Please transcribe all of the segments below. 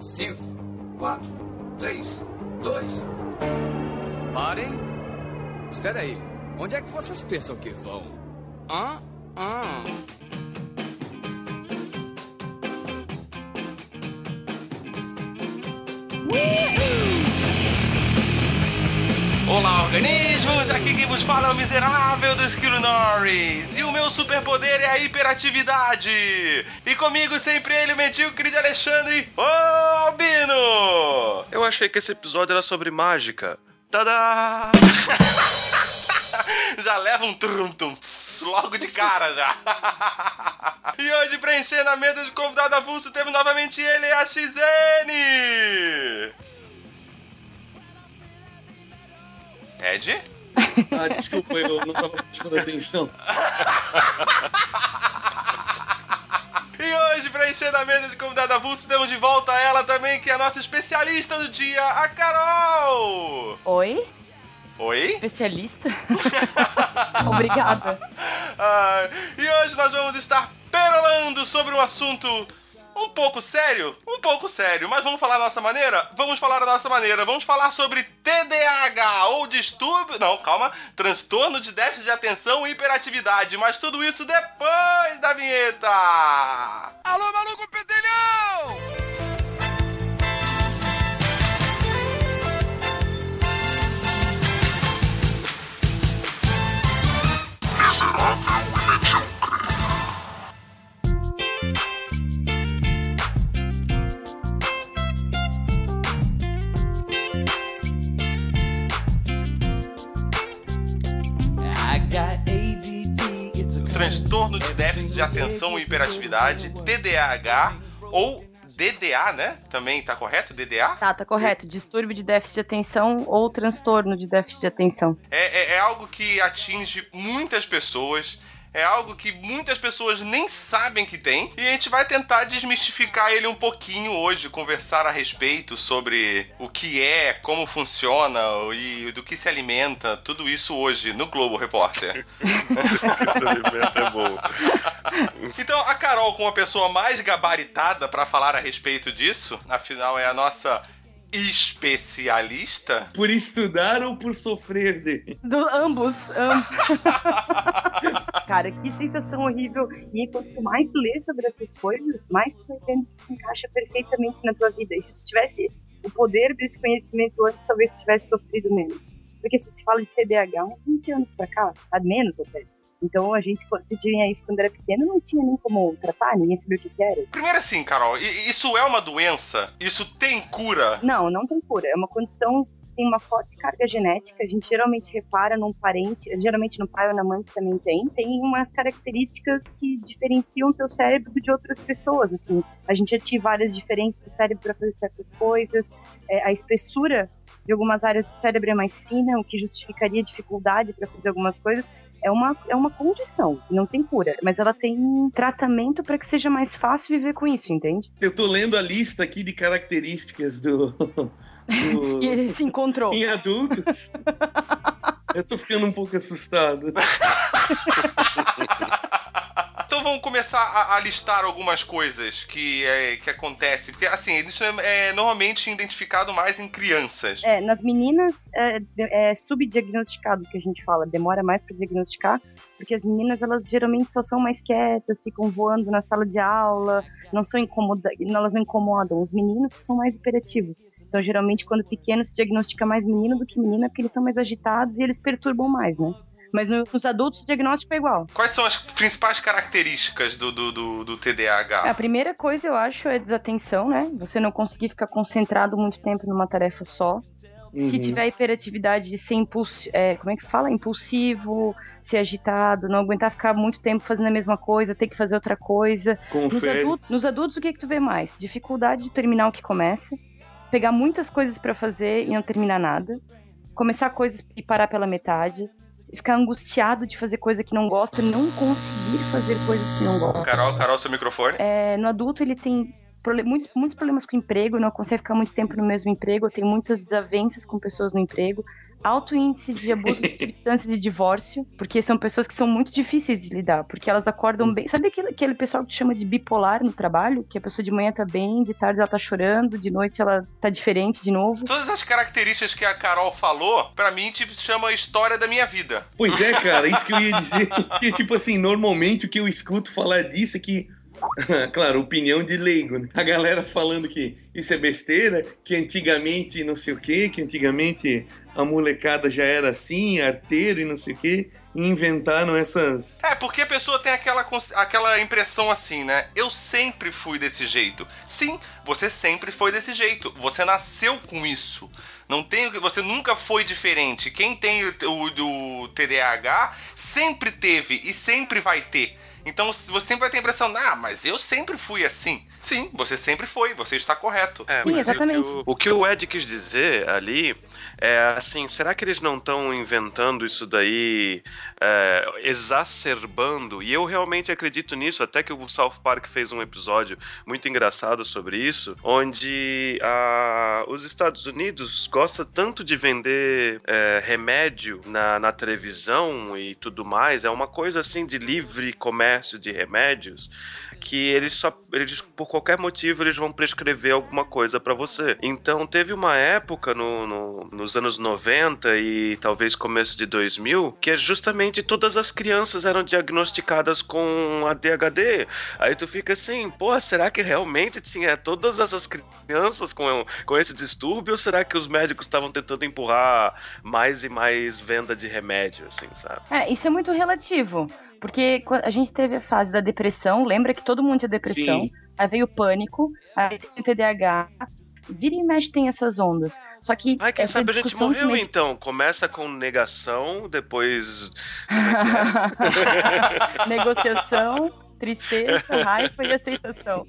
5, 4, 3, 2. Parem! Espera aí. Onde é que vocês pensam que vão? Hã? Hã? Olá, organismos! Vos fala o miserável do Esquilo Norris. E o meu superpoder é a hiperatividade. E comigo sempre ele, o mendigo querido Alexandre, o Albino! Eu achei que esse episódio era sobre mágica. Tadá! já leva um trum tum tss, logo de cara já. e hoje, preenchendo a mesa de convidado avulso, temos novamente ele, a XN! Ed? Ah, desculpa, eu não tava prestando atenção. E hoje, preenchendo a mesa de convidado avulso, temos de volta ela também, que é a nossa especialista do dia, a Carol! Oi? Oi? Especialista? Obrigada. Ah, e hoje nós vamos estar perolando sobre um assunto um pouco sério, um pouco sério, mas vamos falar da nossa maneira? Vamos falar da nossa maneira. Vamos falar sobre TDAH ou distúrbio, não, calma, transtorno de déficit de atenção e hiperatividade, mas tudo isso depois da vinheta. Alô, maluco pedelhão! Transtorno de déficit de atenção e hiperatividade, TDAH ou DDA, né? Também tá correto? DDA? Tá, tá correto. Distúrbio de déficit de atenção ou transtorno de déficit de atenção. É, é, é algo que atinge muitas pessoas. É algo que muitas pessoas nem sabem que tem. E a gente vai tentar desmistificar ele um pouquinho hoje, conversar a respeito sobre o que é, como funciona e do que se alimenta. Tudo isso hoje no Globo Repórter. Esse alimento é bom. Então, a Carol, como a pessoa mais gabaritada para falar a respeito disso, afinal é a nossa especialista. Por estudar ou por sofrer dele? Do, ambos, ambos. Cara, que sensação horrível. E enquanto tu mais lê sobre essas coisas, mais tu vai vendo que se encaixa perfeitamente na tua vida. E se tu tivesse o poder desse conhecimento antes, talvez tu tivesse sofrido menos. Porque se se fala de TDAH uns 20 anos pra cá, a menos até. Então a gente, se tinha isso quando era pequeno, não tinha nem como tratar, ninguém sabia o que, que era. Primeiro assim, Carol, isso é uma doença? Isso tem cura? Não, não tem cura. É uma condição que tem uma forte carga genética. A gente geralmente repara num parente, geralmente no pai ou na mãe que também tem. Tem umas características que diferenciam teu cérebro de outras pessoas. Assim, a gente ativa áreas diferentes do cérebro para fazer certas coisas. É, a espessura de algumas áreas do cérebro é mais fina, o que justificaria dificuldade para fazer algumas coisas. É uma, é uma condição, não tem cura, mas ela tem tratamento para que seja mais fácil viver com isso, entende? Eu tô lendo a lista aqui de características do. do- E ele se encontrou. em adultos. Eu tô ficando um pouco assustado. Vamos começar a, a listar algumas coisas que, é, que acontecem. Porque, assim, isso é, é normalmente identificado mais em crianças. É, nas meninas é, é subdiagnosticado que a gente fala, demora mais para diagnosticar, porque as meninas elas geralmente só são mais quietas, ficam voando na sala de aula, não são incomoda, elas não incomodam. Os meninos que são mais hiperativos. Então, geralmente, quando pequeno, se diagnostica mais menino do que menina, porque eles são mais agitados e eles perturbam mais, né? Mas no- nos adultos o diagnóstico é igual. Quais são as principais características do, do, do, do TDAH? A primeira coisa eu acho é desatenção, né? Você não conseguir ficar concentrado muito tempo numa tarefa só. Se Uhum. tiver hiperatividade de ser impulso, é, como é que fala? Impulsivo, ser agitado, não aguentar ficar muito tempo fazendo a mesma coisa, ter que fazer outra coisa. Nos adultos, nos adultos, o que, que tu vê mais? Dificuldade de terminar o que começa, pegar muitas coisas pra fazer e não terminar nada, começar coisas e parar pela metade, ficar angustiado de fazer coisa que não gosta, não conseguir fazer coisas que não gosta. Carol, Carol, seu microfone. É, no adulto ele tem muito- muitos problemas com o emprego, não consegue ficar muito tempo no mesmo emprego, tem muitas desavenças com pessoas no emprego, alto índice de abuso de substâncias e divórcio, porque são pessoas que são muito difíceis de lidar, porque elas acordam bem. Sabe aquele, aquele pessoal que chama de bipolar no trabalho? Que a pessoa de manhã tá bem, de tarde ela tá chorando, de noite ela tá diferente de novo. Todas as características que a Carol falou, pra mim, tipo, chama história da minha vida. Pois é, cara, isso que eu ia dizer. Porque, tipo assim, normalmente o que eu escuto falar disso é que claro, opinião de leigo, né? A galera falando que isso é besteira, que antigamente não sei o quê, que antigamente a molecada já era assim, arteiro e não sei o quê, e inventaram essas. É, porque a pessoa tem aquela, aquela impressão assim, né? Eu sempre fui desse jeito. Sim, você sempre foi desse jeito. Você nasceu com isso. Não tem, você nunca foi diferente. Quem tem o, o, o TDAH sempre teve e sempre vai ter. Então você sempre vai ter a impressão, ah, mas eu sempre fui assim. Sim, você sempre foi, você está correto. É, Sim, exatamente. O, o, que o Ed quis dizer ali é assim, será que eles não estão inventando isso daí, é, exacerbando? E eu realmente acredito nisso, até que o South Park fez um episódio muito engraçado sobre isso, onde a, os Estados Unidos gostam tanto de vender é, remédio na, na televisão e tudo mais, é uma coisa assim de livre comércio de remédios, que eles só eles por qualquer motivo eles vão prescrever alguma coisa para você. Então teve uma época no, no, nos anos 90 e talvez começo de 2000 que é justamente todas as crianças eram diagnosticadas com ADHD. Aí tu fica assim, pô, será que realmente tinha todas essas crianças com, com esse distúrbio ou será que os médicos estavam tentando empurrar mais e mais venda de remédio, assim, sabe? É, isso é muito relativo. Porque a gente teve a fase da depressão, lembra que todo mundo tinha depressão, Sim. aí veio o pânico, aí tem o TDAH, vira e mexe tem essas ondas. Só que. Ai, quem sabe a gente morreu então? Começa com negação, depois. É é? Negociação, tristeza, raiva e aceitação.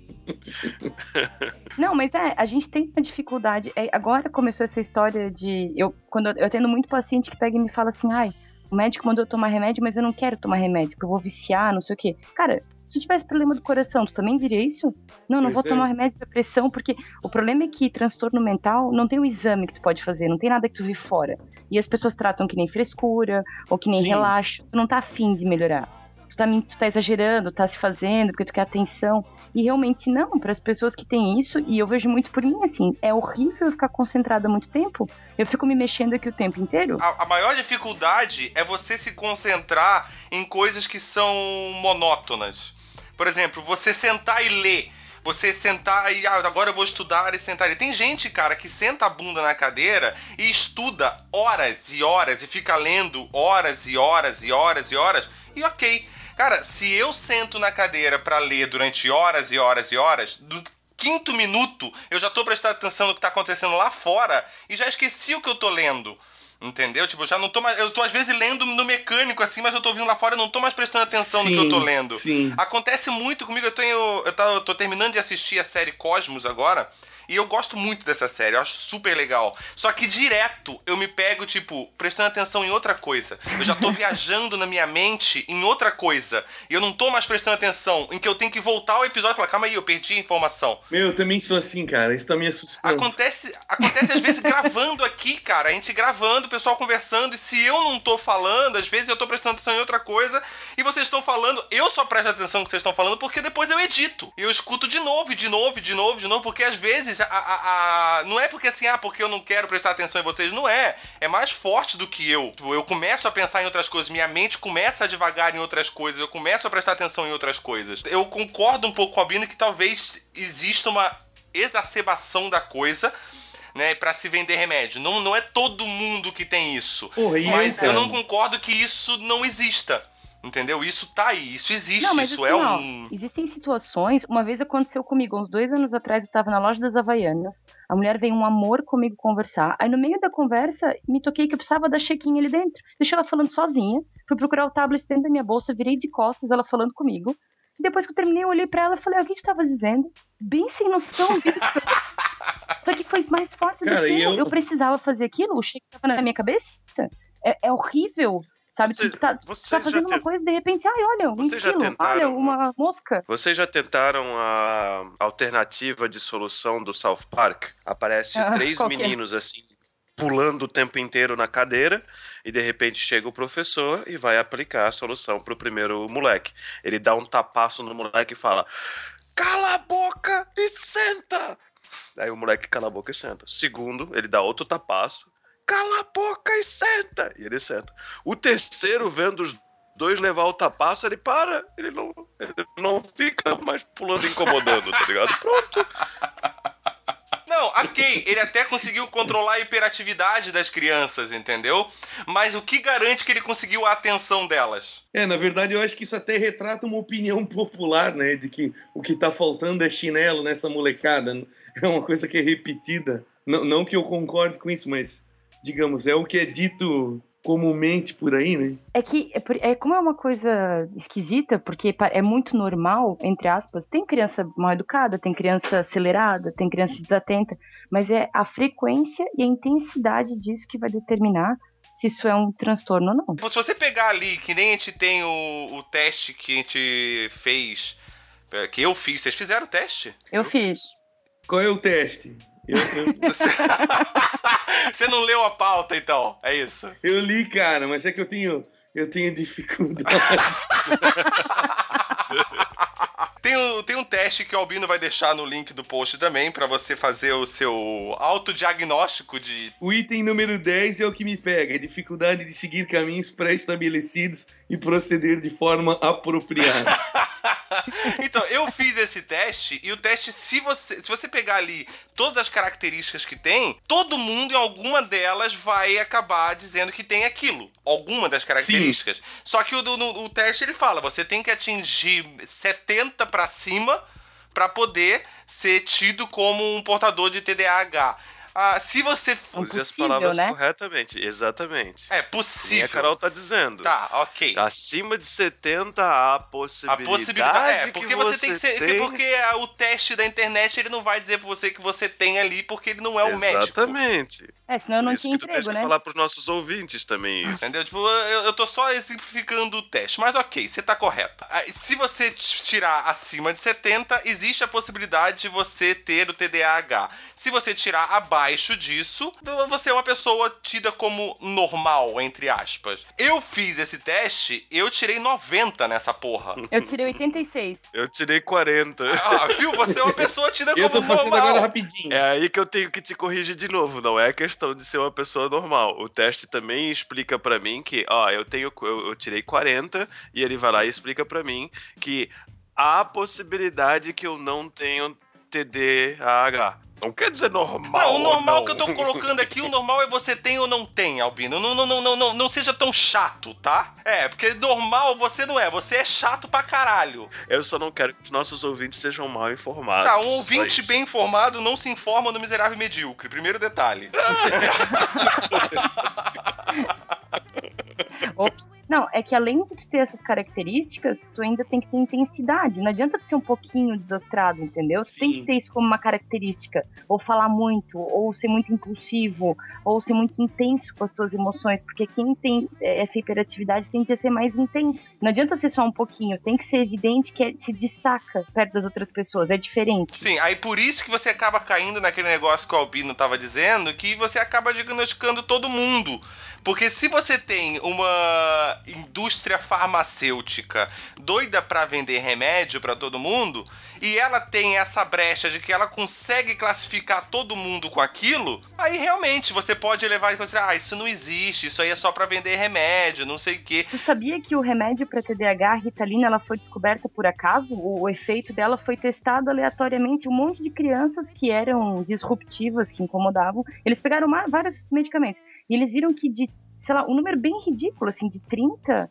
Não, mas é, a gente tem uma dificuldade. É, agora começou essa história de. Eu, quando eu, eu tendo muito paciente que pega e me fala assim, ai o médico mandou eu tomar remédio, mas eu não quero tomar remédio, porque eu vou viciar, não sei o quê. Cara, se tu tivesse problema do coração, tu também diria isso? Não, não pois vou é. tomar remédio pra pressão, porque o problema é que transtorno mental não tem o exame que tu pode fazer, não tem nada que tu vê fora. E as pessoas tratam que nem frescura, ou que nem Sim. relaxo, tu não tá afim de melhorar. Tu tá, tu tá exagerando, tá se fazendo, porque tu quer atenção. E realmente não, para as pessoas que têm isso, e eu vejo muito por mim assim, é horrível ficar concentrada muito tempo. Eu fico me mexendo aqui o tempo inteiro. A, a maior dificuldade é você se concentrar em coisas que são monótonas. Por exemplo, você sentar e ler você sentar e ah, agora eu vou estudar e sentar. E tem gente, cara, que senta a bunda na cadeira e estuda horas e horas e fica lendo horas e horas e horas e horas. E ok, Cara, se eu sento na cadeira para ler durante horas e horas e horas, do quinto minuto eu já tô prestando atenção no que tá acontecendo lá fora e já esqueci o que eu tô lendo. Entendeu? Tipo, já não tô mais. Eu tô às vezes lendo no mecânico, assim, mas eu tô ouvindo lá fora e não tô mais prestando atenção sim, no que eu tô lendo. Sim. Acontece muito comigo, eu tenho. Eu tô, eu tô terminando de assistir a série Cosmos agora. E eu gosto muito dessa série, eu acho super legal. Só que direto eu me pego, tipo, prestando atenção em outra coisa. Eu já tô viajando na minha mente em outra coisa. E eu não tô mais prestando atenção, em que eu tenho que voltar ao episódio e falar, calma aí, eu perdi a informação. Meu, eu também sou assim, cara. Isso tá me assustando. Acontece, acontece às vezes gravando aqui, cara. A gente gravando, o pessoal conversando. E se eu não tô falando, às vezes eu tô prestando atenção em outra coisa. E vocês estão falando, eu só presto atenção no que vocês estão falando porque depois eu edito. E eu escuto de novo, de novo, de novo, de novo, porque às vezes a, a, a, não é porque assim, ah, porque eu não quero prestar atenção em vocês. Não é. É mais forte do que eu. Tipo, eu começo a pensar em outras coisas, minha mente começa a devagar em outras coisas, eu começo a prestar atenção em outras coisas. Eu concordo um pouco com a Bina que talvez exista uma exacerbação da coisa. Né, para se vender remédio. Não, não é todo mundo que tem isso. Porra, mas eu não concordo que isso não exista. Entendeu? Isso tá aí, isso existe, não, mas isso assim, é um. existem situações. Uma vez aconteceu comigo, uns dois anos atrás, eu tava na loja das Havaianas. A mulher veio um amor comigo conversar. Aí no meio da conversa, me toquei que eu precisava da chequinha ali dentro. Deixei ela falando sozinha. Fui procurar o tablet dentro da minha bolsa, virei de costas, ela falando comigo. E depois que eu terminei, eu olhei pra ela e falei: ah, O que tu tava dizendo? Bem sem noção, Só que foi mais forte Cara, do que eu... eu precisava fazer aquilo. O cheque tava na minha cabeça. É, é horrível Sabe? Você, tipo, tá, você tá fazendo uma coisa e de repente, ai, olha, um quilo, tentaram, olha, uma mosca. Vocês já tentaram a alternativa de solução do South Park? Aparece ah, três é? meninos assim pulando o tempo inteiro na cadeira e de repente chega o professor e vai aplicar a solução pro primeiro moleque. Ele dá um tapaço no moleque e fala: Cala a boca e senta! Aí o moleque cala a boca e senta. Segundo, ele dá outro tapaço. Cala a boca e senta! E ele senta. O terceiro, vendo os dois levar o tapaço, ele para. Ele não, ele não fica mais pulando incomodando, tá ligado? Pronto. Não, ok, ele até conseguiu controlar a hiperatividade das crianças, entendeu? Mas o que garante que ele conseguiu a atenção delas? É, na verdade, eu acho que isso até retrata uma opinião popular, né? De que o que tá faltando é chinelo nessa molecada. É uma coisa que é repetida. Não, não que eu concorde com isso, mas, digamos, é o que é dito comumente por aí, né? É que, é, é como é uma coisa esquisita, porque é muito normal, entre aspas, tem criança mal educada, tem criança acelerada, tem criança desatenta, mas é a frequência e a intensidade disso que vai determinar se isso é um transtorno ou não. Se você pegar ali, que nem a gente tem o, o teste que a gente fez, é, que eu fiz, vocês fizeram o teste? Eu fiz. Qual é o teste? Eu, eu, Você não leu a pauta, então, é isso. eu li, cara, mas é que eu tenho, eu tenho dificuldade. Tem, um- tem um teste que o Albino vai deixar no link do post também, pra você fazer o seu autodiagnóstico de O item número 10 é o que me pega, é dificuldade de seguir caminhos pré-estabelecidos e proceder de forma apropriada. Então, eu fiz esse teste e o teste, se você, se você pegar ali todas as características que tem, todo mundo em alguma delas vai acabar dizendo que tem aquilo. Alguma das características. Só que o, no- o teste ele fala, você tem que atingir 70 pra cima pra poder ser tido como um portador de TDAH. Ah, se você Use as palavras né? corretamente. Exatamente. é Sim, a possível. Carol tá dizendo. Tá, ok. Acima de 70 há a A possibilidade. possibilidade é, porque que você, tem que ser. tem... Porque o teste da internet ele não vai dizer pra você que você tem ali, porque ele não é um médico. Exatamente. É, senão eu não isso tinha que emprego, que né? falar pros nossos ouvintes também isso. Entendeu? Tipo, eu, eu tô só exemplificando o teste. Mas ok, você tá correto. Ah, Se você tirar acima de 70, existe a possibilidade de você ter o TDAH. Se você tirar abaixo disso, então você é uma pessoa tida como normal, entre aspas. Eu fiz esse teste, eu tirei 90 nessa porra. Eu tirei 86. Eu tirei 40. Ah, viu? Você é uma pessoa tida como Eu tô fazendo normal. agora rapidinho. É aí que eu tenho que te corrigir de novo. Não é questão de ser uma pessoa normal. O teste também explica pra mim que, ó, eu tenho, eu, eu tirei 40 e ele vai lá e explica pra mim que há possibilidade que eu não tenho TDAH. Não quer dizer normal. Não, o normal não. que eu tô colocando aqui, o normal é você tem ou não tem, Albino. Não, não, não, não, não, não seja tão chato, tá? É, porque normal você não é, você é chato pra caralho. Eu só não quero que os nossos ouvintes sejam mal informados. Tá, um ouvinte bem informado não se informa no miserável e medíocre. Primeiro detalhe. Ops. Não, é que além de ter essas características, tu ainda tem que ter intensidade. Não adianta tu ser um pouquinho desastrado, entendeu? Tu tem que Sim. ter isso como uma característica. Ou falar muito, ou ser muito impulsivo, ou ser muito intenso com as tuas emoções. Porque quem tem eh, essa hiperatividade tende a ser mais intenso. Não adianta ser só um pouquinho, tem que ser evidente que é- se destaca perto das outras pessoas. É diferente. Sim, aí por isso que você acaba caindo naquele negócio que o Albino tava dizendo, que você acaba diagnosticando todo mundo. Porque se você tem uma indústria farmacêutica doida pra vender remédio pra todo mundo, e ela tem essa brecha de que ela consegue classificar todo mundo com aquilo, aí realmente você pode levar em consideração, ah, isso não existe, isso aí é só pra vender remédio, não sei o quê. Tu sabia que o remédio para TDAH, a Ritalina, ela foi descoberta por acaso? O, o efeito dela foi testado aleatoriamente. Um monte de crianças que eram disruptivas, que incomodavam, eles pegaram vários medicamentos. E eles viram que de, sei lá, um número bem ridículo, assim, de 30,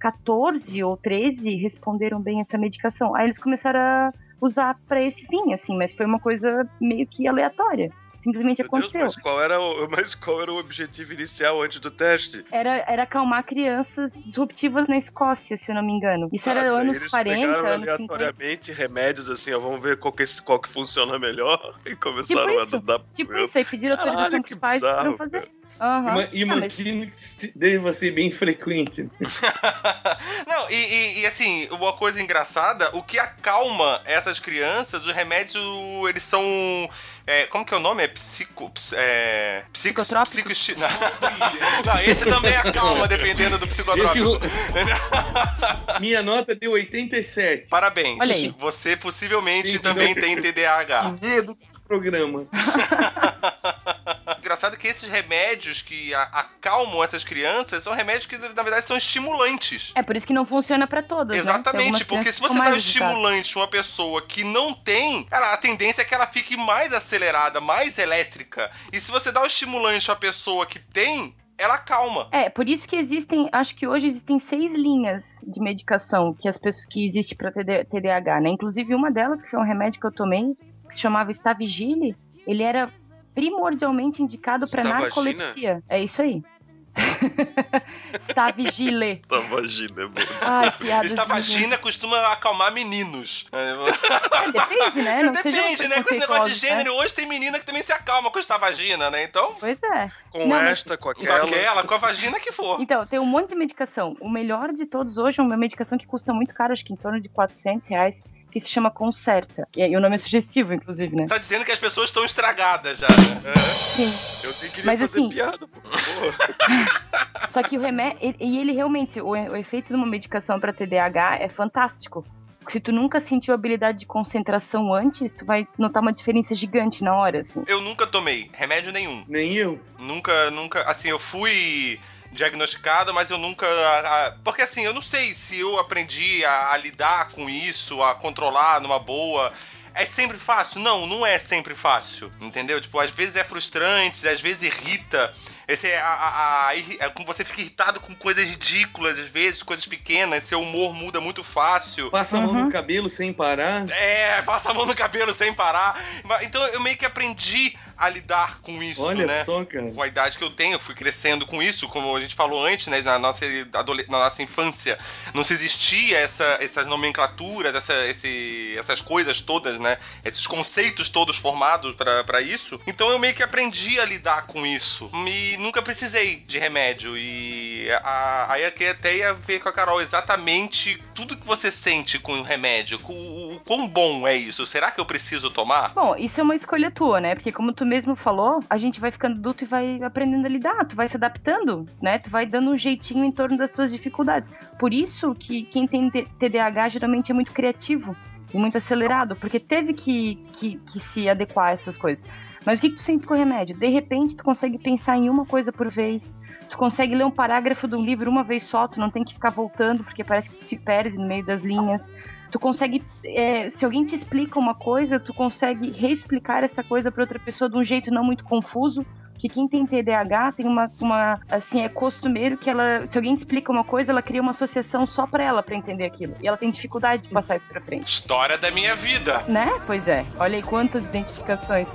14 ou 13 responderam bem essa medicação. Aí eles começaram a usar para esse fim, assim, mas foi uma coisa meio que aleatória. Simplesmente Meu Deus, aconteceu. mas qual, era o, mas qual era o objetivo inicial antes do teste? Era, era acalmar crianças disruptivas na Escócia, se eu não me engano. Isso era Ah, daí anos eles 40, pegaram anos 50. aleatoriamente remédios assim, ó, vamos ver qual que, qual que funciona melhor e começaram Tipo a dar Tipo isso, aí pediram Caralho, autorização pros pais bizarro, pra fazer. cara. Ah, mas- Imagino que deva ser bem frequente. Não, e, e- e, assim, uma coisa engraçada, o que acalma essas crianças, os remédios, eles são. é, como que é o nome? É psico. ps- É, psico, Psicotrópico? psico- não, não, esse também acalma, dependendo do psicotrópico. Minha nota deu 87. Parabéns. Olha aí. Você possivelmente Gente, também não- tem TDAH. Que medo desse programa. Engraçado que esses remédios que a- acalmam essas crianças são remédios que, na verdade, são estimulantes. É por isso que não funciona pra todas. né? Exatamente, porque crianças se você dá um estimulante uma pessoa que não tem, cara, a tendência é que ela fique mais acelerada, mais elétrica. E se você dá o estimulante pra pessoa que tem, ela calma. É, por isso que existem, acho que hoje existem seis linhas de medicação que as pessoas que existe para TDAH, né? Inclusive uma delas, que foi um remédio que eu tomei, que se chamava Stavigile, ele era primordialmente indicado para Stavagina? narcolepsia. É isso aí. Stavigile. Tá, vagina, é bom. Ai, piada. Esta vagina costuma acalmar meninos. É, depende, né? Não Depende, né? Com esse negócio de né? gênero, hoje tem menina que também se acalma com esta vagina, né? Então, Pois é. Com Não, esta, com com aquela. aquela, com a vagina que for. Então, tem um monte de medicação. O melhor de todos hoje é uma medicação que custa muito caro, acho que em torno de 400 reais, que se chama Concerta. E o nome é sugestivo, inclusive, né? Tá dizendo que as pessoas estão estragadas já, né? Sim. Eu nem queria Mas fazer assim- piada. Só que o remédio. E ele realmente, o, o efeito de uma medicação para TDAH é fantástico. Se tu nunca sentiu habilidade de concentração antes, tu vai notar uma diferença gigante na hora, assim. Eu nunca tomei remédio nenhum. Nem eu. Nunca, nunca. Assim, eu fui diagnosticado, mas eu nunca. a- porque assim, eu não sei se eu aprendi a, a lidar com isso, a controlar numa boa. É sempre fácil? Não, não é sempre fácil. Entendeu? Tipo, às vezes é frustrante, às vezes irrita. Esse é a, a, a- é como você fica irritado com coisas ridículas, às vezes, coisas pequenas, seu humor muda muito fácil. Passa a mão Uhum. no cabelo sem parar. É, passa a mão no cabelo sem parar. Então eu meio que aprendi a lidar com isso, Olha né? só, cara. com a idade que eu tenho, eu fui crescendo com isso, como a gente falou antes, né, na nossa, na nossa infância, não se existia essa, essas nomenclaturas, essa, esse, essas coisas todas, né, esses conceitos todos formados pra pra isso. Então eu meio que aprendi a lidar com isso e nunca precisei de remédio e a, aí até ia ver com a Carol exatamente tudo que você sente com o remédio, o, o quão bom é isso. Será que eu preciso tomar? Bom, isso é uma escolha tua, né? Porque como tu mesmo falou, a gente vai ficando adulto e vai aprendendo a lidar, tu vai se adaptando, né? Tu vai dando um jeitinho em torno das tuas dificuldades. Por isso que quem tem TDAH geralmente é muito criativo e muito acelerado, porque teve que, que, que se adequar a essas coisas. Mas o que, tu sente com o remédio? De repente, tu consegue pensar em uma coisa por vez, tu consegue ler um parágrafo de um livro uma vez só, tu não tem que ficar voltando, porque parece que tu se perde no meio das linhas. Tu consegue, é, se alguém te explica uma coisa, tu consegue reexplicar essa coisa para outra pessoa de um jeito não muito confuso. Que quem tem TDAH tem uma, uma, assim, é costumeiro que ela, se alguém explica uma coisa, ela cria uma associação só pra ela pra entender aquilo. E ela tem dificuldade de passar isso pra frente. História da minha vida. Né? Pois é. Olha aí quantas identificações.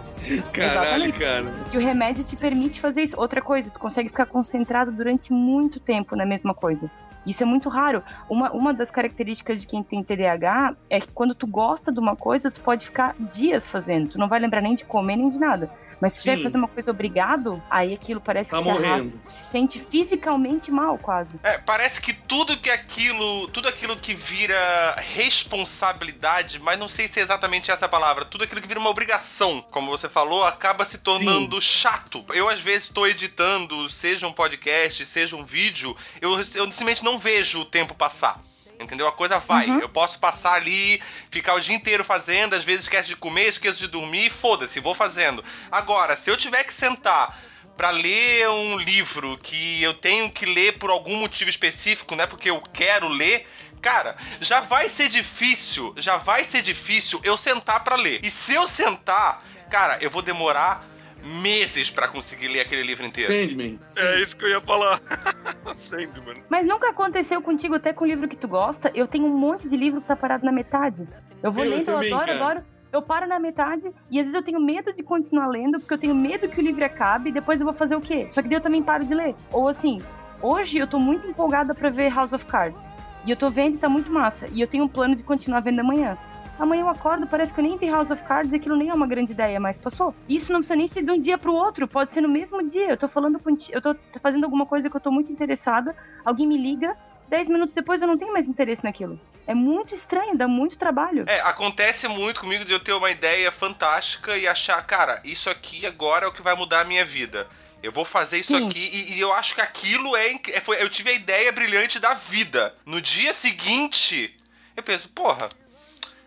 Caralho, Exatamente. cara. E o remédio te permite fazer isso. Outra coisa, tu consegue ficar concentrado durante muito tempo na mesma coisa. Isso é muito raro. Uma, uma das características de quem tem TDAH é que quando tu gosta de uma coisa, tu pode ficar dias fazendo. Tu não vai lembrar nem de comer nem de nada. Mas se tiver Sim. que fazer uma coisa obrigado, aí aquilo parece Tá que morrendo. se sente fisicamente mal, quase. É, parece que tudo que aquilo, tudo aquilo que vira responsabilidade, mas não sei se é exatamente essa a palavra, tudo aquilo que vira uma obrigação, como você falou, acaba se tornando chato. Eu às vezes estou editando, seja um podcast, seja um vídeo, eu, eu simplesmente não vejo o tempo passar. Entendeu? A coisa vai. Uhum. Eu posso passar ali, ficar o dia inteiro fazendo, às vezes esquece de comer, esqueço de dormir, foda-se, vou fazendo. Agora, se eu tiver que sentar pra ler um livro que eu tenho que ler por algum motivo específico, não é porque eu quero ler, cara, já vai ser difícil, já vai ser difícil eu sentar pra ler. E se eu sentar, cara, eu vou demorar meses pra conseguir ler aquele livro inteiro. Sandman. É isso que eu ia falar. Sandman. Mas nunca aconteceu contigo até com o livro que tu gosta? Eu tenho um monte de livro que tá parado na metade. Eu vou Eu lendo, eu também, adoro, cara. adoro. Eu paro na metade e às vezes eu tenho medo de continuar lendo, porque eu tenho medo que o livro acabe e depois eu vou fazer o quê? Só que daí eu também paro de ler. Ou assim, hoje eu tô muito empolgada pra ver House of Cards. E eu tô vendo e tá muito massa. E eu tenho um plano de continuar vendo amanhã. Amanhã eu acordo, parece que eu nem vi House of Cards e aquilo nem é uma grande ideia, mas passou. Isso não precisa nem ser de um dia pro outro, pode ser no mesmo dia. Eu tô falando eu tô fazendo alguma coisa que eu tô muito interessada, alguém me liga, dez minutos depois eu não tenho mais interesse naquilo. É muito estranho, dá muito trabalho. É, acontece muito comigo de eu ter uma ideia fantástica e achar, cara, isso aqui agora é o que vai mudar a minha vida. Eu vou fazer isso Sim. aqui e, e eu acho que aquilo é, é, foi- Eu tive a ideia brilhante da vida. No dia seguinte, eu penso, porra,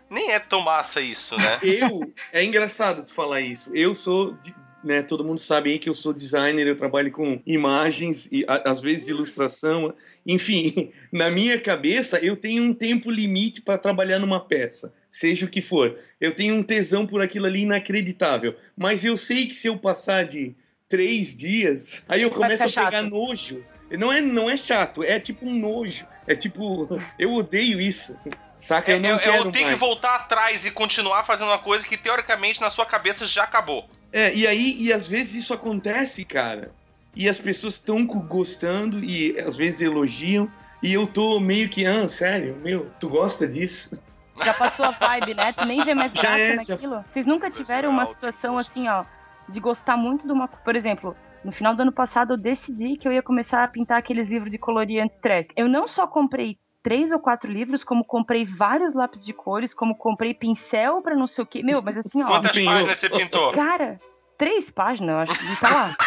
nem é tão massa isso, né? Eu, é engraçado tu falar isso. Eu sou, né, todo mundo sabe aí que eu sou designer, eu trabalho com imagens e a- às vezes ilustração. Enfim, na minha cabeça eu tenho um tempo limite para trabalhar numa peça, seja o que for. Eu tenho um tesão por aquilo ali inacreditável, mas eu sei que se eu passar de três dias, aí eu começo a pegar chato. nojo. Não é, não é chato, é tipo um nojo. É tipo, eu odeio isso. Saca? É, Eu não é- quero é eu tenho que mais. voltar atrás e continuar fazendo uma coisa que teoricamente na sua cabeça já acabou. É, e aí, e às vezes isso acontece, cara. E as pessoas estão gostando e às vezes elogiam. E eu tô meio que, ah, sério, meu, tu gosta disso? Já passou a vibe, né? Tu nem vê mais Já graça é, já- naquilo. Vocês nunca tiveram uma situação assim, ó, de gostar muito de uma. Por exemplo, no final do ano passado eu decidi que eu ia começar a pintar aqueles livros de colorir anti-estresse. Eu não só comprei três ou quatro livros, como comprei vários lápis de cores, como comprei pincel pra não sei o quê. Meu, mas assim, ó. Quantas páginas você pintou? Cara, três páginas, eu acho. que Tá lá.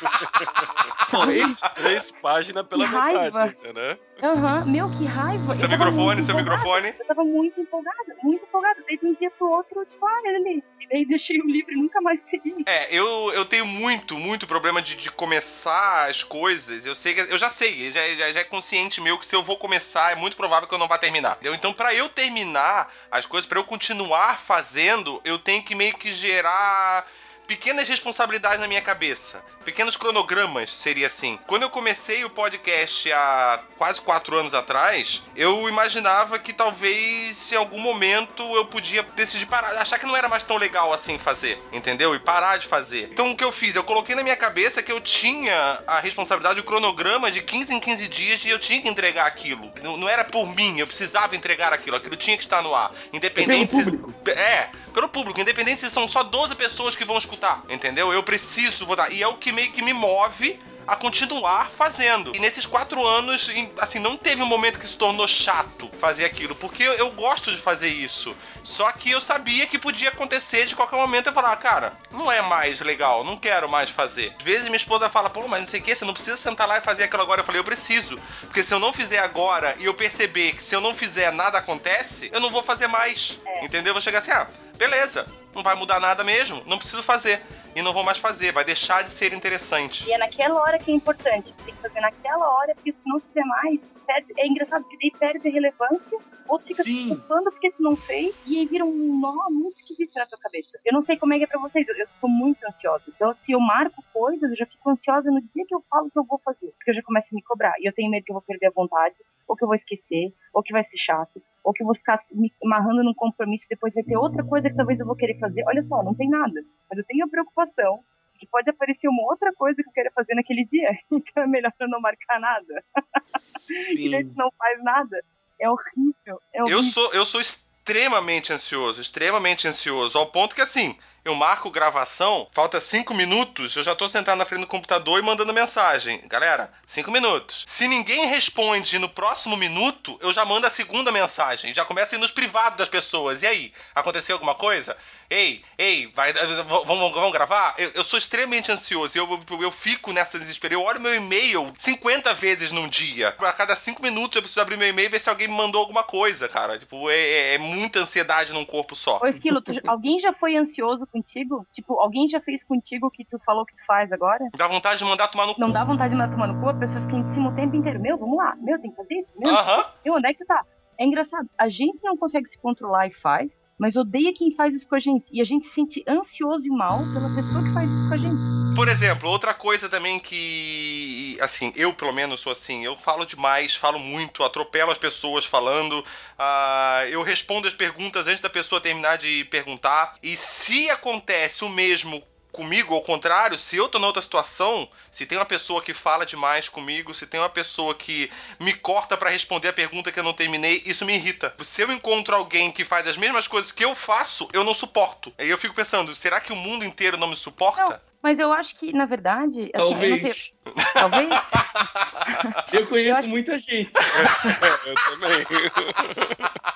Esse- Três páginas pela Que raiva. metade, né? Aham, meu, que raiva. Seu microfone, seu empolgada. microfone. Eu tava muito empolgada, muito empolgada. Daí de um dia pro outro, tipo, ah, ele. E daí deixei o livro e nunca mais peguei. É, eu, eu tenho muito, muito problema de, de começar as coisas. Eu sei que eu já sei, já, já, já é consciente meu que se eu vou começar, é muito provável que eu não vá terminar. entendeu? Então, pra eu terminar as coisas, pra eu continuar fazendo, eu tenho que meio que gerar pequenas responsabilidades na minha cabeça. Pequenos cronogramas, seria assim. Quando eu comecei o podcast há quase quatro anos atrás, eu imaginava que talvez em algum momento eu podia decidir parar, achar que não era mais tão legal assim fazer, entendeu? E parar de fazer. Então o que eu fiz? Eu coloquei na minha cabeça que eu tinha a responsabilidade, o cronograma de 15 em 15 dias e eu tinha que entregar aquilo. Não, não era por mim, eu precisava entregar aquilo, aquilo tinha que estar no ar. Independente pelo se- público. é, pelo público, independente se são só 12 pessoas que vão escutar, entendeu? Eu preciso botar. E é o que meio que me move a continuar fazendo. E nesses quatro anos, assim, não teve um momento que se tornou chato fazer aquilo, porque eu, eu gosto de fazer isso. Só que eu sabia que podia acontecer de qualquer momento eu falar, cara, não é mais legal, não quero mais fazer. Às vezes minha esposa fala, pô, mas não sei o que, você não precisa sentar lá e fazer aquilo agora. Eu falei, eu preciso. Porque se eu não fizer agora e eu perceber que se eu não fizer nada acontece, eu não vou fazer mais. Entendeu? Eu vou chegar assim, ah, beleza, não vai mudar nada mesmo, não preciso fazer. E não vou mais fazer, vai deixar de ser interessante. E é naquela hora que é importante. Você tem que fazer naquela hora, porque se não fizer mais, perde- é engraçado porque daí perde a relevância, outro fica se Sim. culpando porque tu não fez, e aí vira um nó muito esquisito na tua cabeça. Eu não sei como é que é pra vocês, eu, eu sou muito ansiosa. Então, se eu marco coisas, eu já fico ansiosa no dia que eu falo que eu vou fazer, porque eu já começo a me cobrar. E eu tenho medo que eu vou perder a vontade, ou que eu vou esquecer, ou que vai ser chato, ou que eu vou ficar me amarrando num compromisso, depois vai ter outra coisa que talvez eu vou querer fazer. Olha só, não tem nada, mas eu tenho a preocupação que pode aparecer uma outra coisa que eu queira fazer naquele dia. Então é melhor eu não marcar nada. E daí Sim. tu não faz nada. É horrível. É Eu horrível. sou, eu sou extremamente ansioso, extremamente ansioso, ao ponto que assim, eu marco gravação, falta cinco minutos, eu já tô sentado na frente do computador e mandando mensagem. Galera, cinco minutos. Se ninguém responde no próximo minuto, eu já mando a segunda mensagem. Já começa a ir nos privados das pessoas. E aí, aconteceu alguma coisa? Ei, ei, vai, vamos, vamos, gravar? Eu, eu sou extremamente ansioso. Eu, eu, eu fico nessa desespero. Eu olho meu e-mail 50 vezes num dia. A cada cinco minutos eu preciso abrir meu e-mail e ver se alguém me mandou alguma coisa, cara. Tipo, é, é- é muita ansiedade num corpo só. Ô, Esquilo, tu- alguém já foi ansioso contigo? Tipo, alguém já fez contigo o que tu falou que tu faz agora? Dá vontade de mandar tomar no cu. Não dá vontade de mandar tomar no cu, a pessoa fica em cima o tempo inteiro. Meu, vamos lá. Meu, tem que fazer isso. Meu, Aham. meu onde é que tu tá? É engraçado. A gente não consegue se controlar e faz, mas odeia quem faz isso com a gente. E a gente se sente ansioso e mal pela pessoa que faz isso com a gente. Por exemplo, outra coisa também que, assim, eu pelo menos sou assim, eu falo demais, falo muito, atropelo as pessoas falando, ah, eu respondo as perguntas antes da pessoa terminar de perguntar, e se acontece o mesmo comigo, ao contrário, se eu tô na outra situação, se tem uma pessoa que fala demais comigo, se tem uma pessoa que me corta para responder a pergunta que eu não terminei, isso me irrita. Se eu encontro alguém que faz as mesmas coisas que eu faço, eu não suporto. Aí eu fico pensando, será que o mundo inteiro não me suporta? Não. Mas eu acho que, na verdade. Talvez. Assim, eu Talvez. eu conheço eu acho... muita gente. eu também.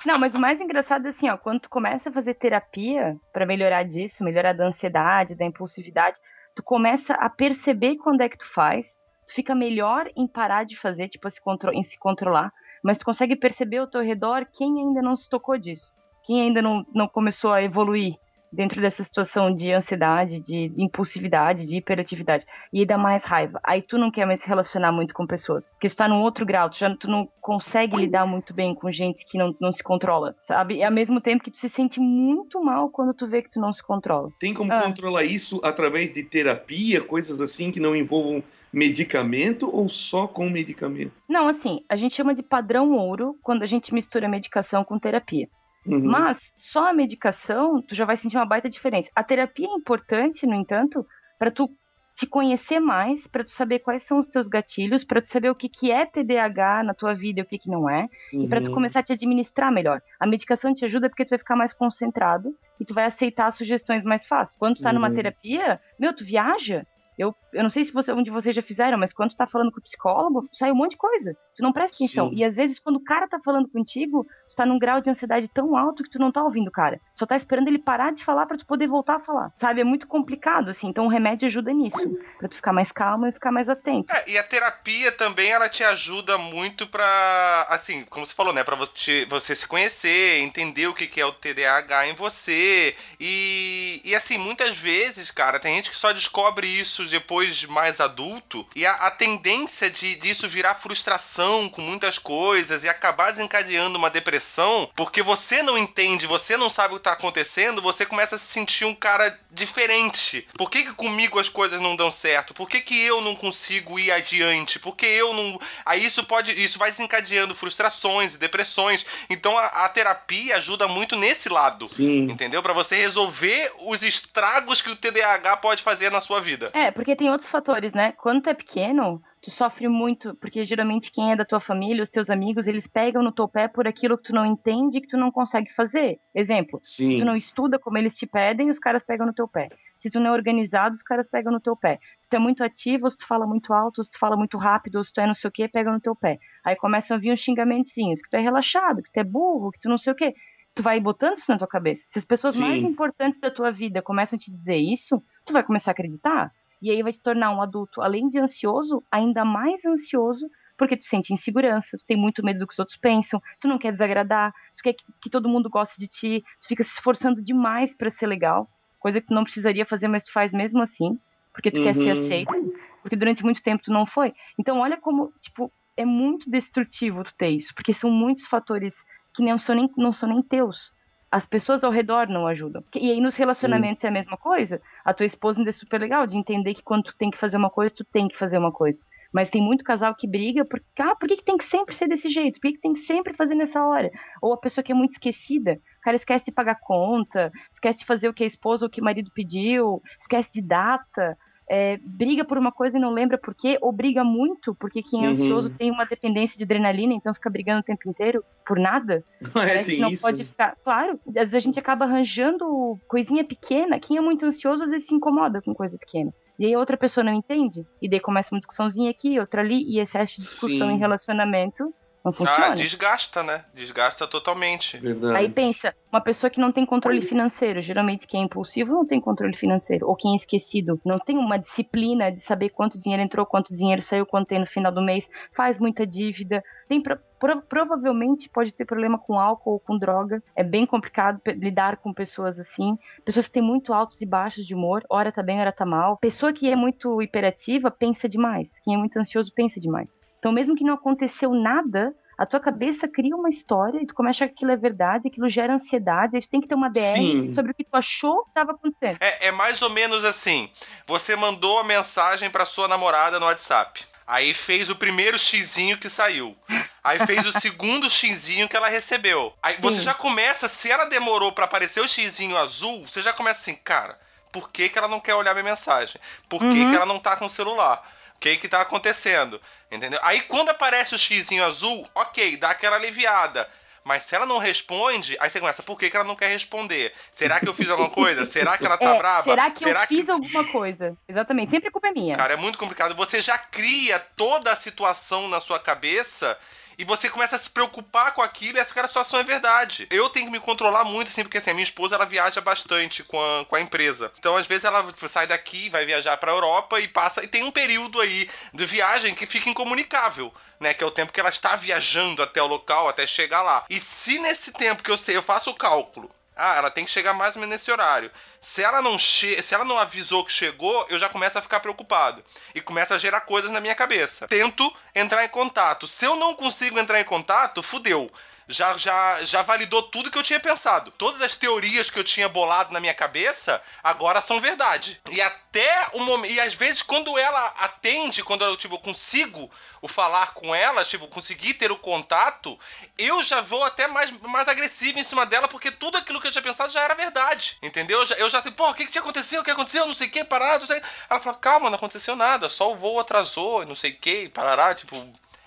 Não, mas o mais engraçado é assim, ó, quando tu começa a fazer terapia para melhorar disso, melhorar da ansiedade, da impulsividade, tu começa a perceber quando é que tu faz, tu fica melhor em parar de fazer, tipo, se em se controlar, mas tu consegue perceber ao teu redor quem ainda não se tocou disso, quem ainda não, não começou a evoluir, dentro dessa situação de ansiedade, de impulsividade, de hiperatividade. E dá mais raiva. Aí tu não quer mais se relacionar muito com pessoas. Porque tu tá num outro grau, tu já tu não consegue lidar muito bem com gente que não, não se controla, sabe? E ao mesmo tempo que tu se sente muito mal quando tu vê que tu não se controla. Tem como ah. controlar isso através de terapia, coisas assim que não envolvam medicamento ou só com medicamento? Não, assim, a gente chama de padrão ouro quando a gente mistura medicação com terapia. Uhum. Mas só a medicação, tu já vai sentir uma baita diferença. A terapia é importante, no entanto, para tu te conhecer mais, para tu saber quais são os teus gatilhos, para tu saber o que, que é TDAH na tua vida e o que, que não é, uhum. e para tu começar a te administrar melhor. A medicação te ajuda porque tu vai ficar mais concentrado e tu vai aceitar as sugestões mais fácil. Quando tu tá uhum. numa terapia, meu, tu viaja, eu, eu não sei se você, onde vocês já fizeram, mas quando tu tá falando com o psicólogo, sai um monte de coisa. Tu não presta atenção. Sim. E às vezes, quando o cara tá falando contigo, tu tá num grau de ansiedade tão alto que tu não tá ouvindo o cara. Só tá esperando ele parar de falar para tu poder voltar a falar. Sabe? É muito complicado, assim. Então o remédio ajuda nisso. para tu ficar mais calmo e ficar mais atento. É, e a terapia também, ela te ajuda muito pra, assim, como você falou, né? Pra você, você se conhecer, entender o que é o TDAH em você. E, e assim, muitas vezes, cara, tem gente que só descobre isso depois mais adulto. E a, a tendência de disso virar frustração com muitas coisas e acabar desencadeando uma depressão, porque você não entende, você não sabe o que tá acontecendo, você começa a se sentir um cara diferente. Por que, que comigo as coisas não dão certo? Por que, que eu não consigo ir adiante? Por que eu não. Aí isso pode. Isso vai desencadeando frustrações e depressões. Então a, a terapia ajuda muito nesse lado. Sim. Entendeu? Para você resolver os estragos que o TDAH pode fazer na sua vida. É, porque tem outros fatores, né? Quando tu é pequeno, tu sofre muito, porque geralmente quem é da tua família, os teus amigos, eles pegam no teu pé por aquilo que tu não entende e que tu não consegue fazer. Exemplo, Sim. se tu não estuda como eles te pedem, os caras pegam no teu pé. Se tu não é organizado, os caras pegam no teu pé. Se tu é muito ativo, se tu fala muito alto, se tu fala muito rápido, se tu é não sei o que, pegam no teu pé. Aí começam a vir uns xingamentozinhos, que tu é relaxado, que tu é burro, que tu não sei o que. Tu vai botando isso na tua cabeça. Se as pessoas Sim. mais importantes da tua vida começam a te dizer isso, tu vai começar a acreditar. E aí vai te tornar um adulto, além de ansioso, ainda mais ansioso, porque tu sente insegurança, tu tem muito medo do que os outros pensam, tu não quer desagradar, tu quer que, que todo mundo goste de ti, tu fica se esforçando demais para ser legal, coisa que tu não precisaria fazer, mas tu faz mesmo assim, porque tu uhum. quer ser uhum. aceito, porque durante muito tempo tu não foi. Então olha como, tipo, é muito destrutivo tu ter isso, porque são muitos fatores que não são nem, não são nem teus as pessoas ao redor não ajudam. E aí nos relacionamentos Sim. é a mesma coisa. A tua esposa ainda é super legal de entender que quando tu tem que fazer uma coisa, tu tem que fazer uma coisa. Mas tem muito casal que briga porque, ah, por que, que tem que sempre ser desse jeito? Por que, que tem que sempre fazer nessa hora? Ou a pessoa que é muito esquecida, o cara esquece de pagar conta, esquece de fazer o que a esposa ou o que o marido pediu, esquece de data é, briga por uma coisa e não lembra por quê, ou briga muito, porque quem é uhum. ansioso tem uma dependência de adrenalina, então fica brigando o tempo inteiro por nada. É, tem não isso. pode ficar. Claro, às vezes a gente acaba arranjando coisinha pequena. Quem é muito ansioso às vezes se incomoda com coisa pequena. E aí outra pessoa não entende, e daí começa uma discussãozinha aqui, outra ali, e excesso de discussão Sim. em relacionamento não ah, funciona. Ah, desgasta, né? Desgasta totalmente. Verdade. Aí pensa, uma pessoa que não tem controle financeiro, geralmente quem é impulsivo não tem controle financeiro, ou quem é esquecido, não tem uma disciplina de saber quanto dinheiro entrou, quanto dinheiro saiu, quanto tem no final do mês, faz muita dívida, tem pro, pro, provavelmente pode ter problema com álcool ou com droga. É bem complicado lidar com pessoas assim. Pessoas que têm muito altos e baixos de humor, hora tá bem, hora tá mal. Pessoa que é muito hiperativa pensa demais. Quem é muito ansioso pensa demais. Então, mesmo que não aconteceu nada, a tua cabeça cria uma história e tu começa a achar que aquilo é verdade, aquilo gera ansiedade, a gente tem que ter uma DR Sim. sobre o que tu achou que estava acontecendo. É, é, mais ou menos assim: você mandou a mensagem para sua namorada no WhatsApp. Aí fez o primeiro xizinho que saiu. Aí fez o segundo xizinho que ela recebeu. Aí Sim. você já começa, se ela demorou para aparecer o xizinho azul, você já começa assim, cara, por que, que ela não quer olhar minha mensagem? Por que, Uhum. que ela não tá com o celular? O que que tá acontecendo? Entendeu? Aí quando aparece o xizinho azul, ok, dá aquela aliviada. Mas se ela não responde, aí você começa, por que, que ela não quer responder? Será que eu fiz alguma coisa? Será que ela tá É, braba? será que eu fiz alguma coisa? Exatamente. Sempre a culpa é minha. Cara, é muito complicado. Você já cria toda a situação na sua cabeça e você começa a se preocupar com aquilo e essa cara, situação é verdade. Eu tenho que me controlar muito, assim, porque assim, a minha esposa ela viaja bastante com a, com a empresa. Então, às vezes, ela sai daqui, vai viajar pra Europa e passa. E tem um período aí de viagem que fica incomunicável. Né, que é o tempo que ela está viajando até o local, até chegar lá. E se nesse tempo que eu sei, eu faço o cálculo, ah, ela tem que chegar mais ou menos nesse horário. Se ela não che se ela não avisou que chegou, eu já começo a ficar preocupado e começa a gerar coisas na minha cabeça. Tento entrar em contato. Se eu não consigo entrar em contato, fudeu. Já, já, já validou tudo que eu tinha pensado. Todas as teorias que eu tinha bolado na minha cabeça agora são verdade. E até o momento. E às vezes, quando ela atende, quando eu tipo, consigo o falar com ela, tipo, conseguir ter o contato, eu já vou até mais, mais agressivo em cima dela, porque tudo aquilo que eu tinha pensado já era verdade. Entendeu? Eu já, eu já sei, pô, o que, que tinha acontecido? O que aconteceu? Não sei o que, sei. Ela fala, calma, não aconteceu nada, só o voo atrasou, não sei o que, parará, tipo.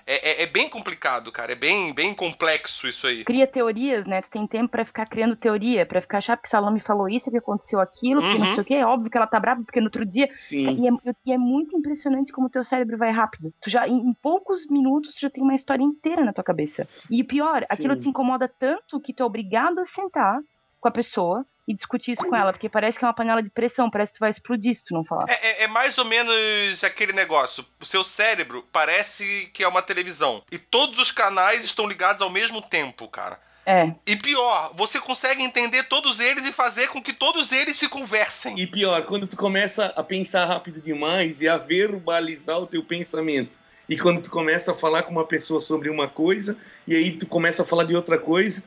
É, é, é bem complicado, cara. É bem, bem complexo isso aí. Cria teorias, né? Tu tem tempo pra ficar criando teoria, pra ficar achar que Salome falou isso, que aconteceu aquilo, que não Uhum. sei o quê. É óbvio que ela tá brava, porque no outro dia. Sim. E é, e é muito impressionante como o teu cérebro vai rápido. Tu já, em, em poucos minutos, tu já tem uma história inteira na tua cabeça. E o pior, aquilo Sim. te incomoda tanto que tu é obrigado a sentar com a pessoa e discutir isso com ela, porque parece que é uma panela de pressão, parece que tu vai explodir se tu não falar. É, é- é mais ou menos aquele negócio. O seu cérebro parece que é uma televisão. E todos os canais estão ligados ao mesmo tempo, cara. É. E pior, você consegue entender todos eles e fazer com que todos eles se conversem. E pior, quando tu começa a pensar rápido demais e a verbalizar o teu pensamento. E quando tu começa a falar com uma pessoa sobre uma coisa, e aí tu começa a falar de outra coisa,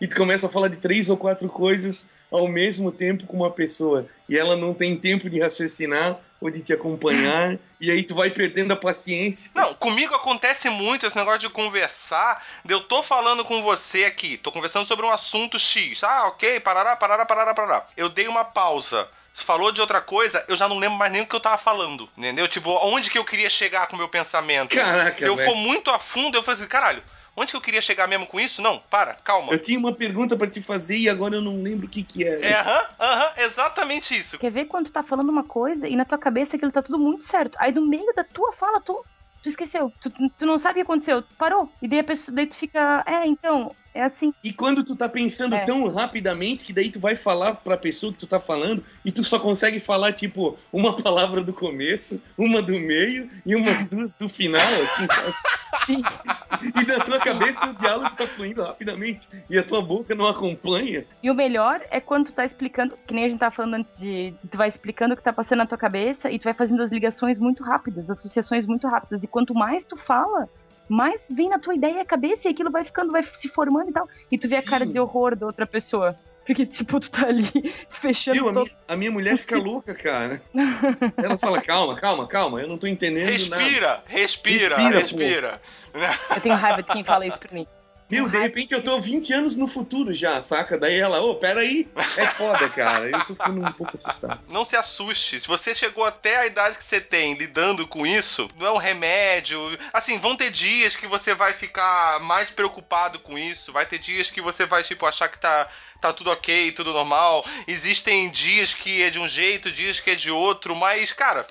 e tu começa a falar de três ou quatro coisas ao mesmo tempo com uma pessoa, e ela não tem tempo de raciocinar ou de te acompanhar, e aí tu vai perdendo a paciência. Não, comigo acontece muito esse negócio de conversar. de Eu tô falando com você aqui, tô conversando sobre um assunto X. Ah, ok, parará, parará, parará, parará. Eu dei uma pausa. Se falou de outra coisa, eu já não lembro mais nem o que eu tava falando. Entendeu? Tipo, onde que eu queria chegar com o meu pensamento. Caraca, Se eu for muito a fundo, eu falo assim, caralho, onde que eu queria chegar mesmo com isso? Não, para, calma. Eu tinha uma pergunta pra te fazer e agora eu não lembro o que que é. É, aham, aham, exatamente isso. Quer ver quando tu tá falando uma coisa e na tua cabeça aquilo tá tudo muito certo. Aí no meio da tua fala, tu, tu esqueceu. Tu, tu não sabe o que aconteceu. Tu parou. E daí a pessoa, daí tu fica, é, então, é assim. E quando tu tá pensando É. tão rapidamente que daí tu vai falar pra pessoa que tu tá falando e tu só consegue falar, tipo, uma palavra do começo, uma do meio e umas duas do final, assim, sabe? Sim. E na tua cabeça o diálogo tá fluindo rapidamente e a tua boca não acompanha. E o melhor é quando tu tá explicando, que nem a gente tava falando antes de. Tu vai explicando o que tá passando na tua cabeça e tu vai fazendo as ligações muito rápidas, associações muito rápidas. E quanto mais tu fala, mais vem na tua ideia a cabeça e aquilo vai ficando, vai se formando e tal. E tu vê a Sim. cara de horror da outra pessoa. Porque, tipo, tu tá ali fechando? A todo. minha, a minha mulher fica louca, cara. Ela fala, calma, calma, calma, eu não tô entendendo nada. Respira, respira, Respira, respira. Eu tenho raiva de quem fala isso pra mim. Meu, de repente eu tô 20 anos no futuro já, saca? Daí ela, ô, peraí, é foda, cara. Eu tô ficando um pouco assustado. Não se assuste. Se você chegou até a idade que você tem lidando com isso, não é um remédio. Assim, vão ter dias que você vai ficar mais preocupado com isso. Vai ter dias que você vai, tipo, achar que tá, tá tudo ok, tudo normal. Existem dias que é de um jeito, dias que é de outro. Mas, cara,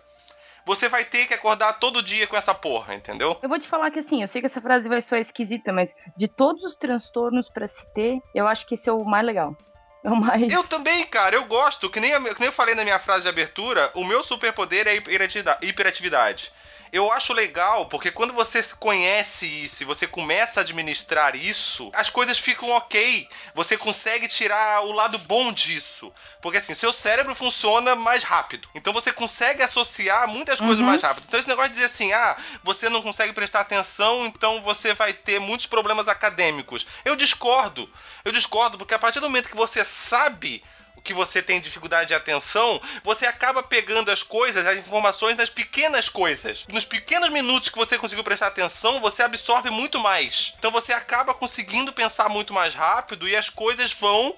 você vai ter que acordar todo dia com essa porra, entendeu? Eu vou te falar que assim, eu sei que essa frase vai soar esquisita, mas de todos os transtornos pra se ter, eu acho que esse é o mais legal. É o mais. Eu também, cara, eu gosto. Que nem, que nem eu falei na minha frase de abertura, o meu superpoder é hiperatividade. Eu acho legal, porque quando você se conhece isso e você começa a administrar isso, as coisas ficam ok. Você consegue tirar o lado bom disso. Porque assim, seu cérebro funciona mais rápido. Então você consegue associar muitas coisas Uhum. mais rápido. Então esse negócio de dizer assim, ah, você não consegue prestar atenção, então você vai ter muitos problemas acadêmicos. Eu discordo. Eu discordo, porque a partir do momento que você sabe que você tem dificuldade de atenção, você acaba pegando as coisas, as informações nas pequenas coisas. Nos pequenos minutos que você conseguiu prestar atenção, você absorve muito mais. Então você acaba conseguindo pensar muito mais rápido e as coisas vão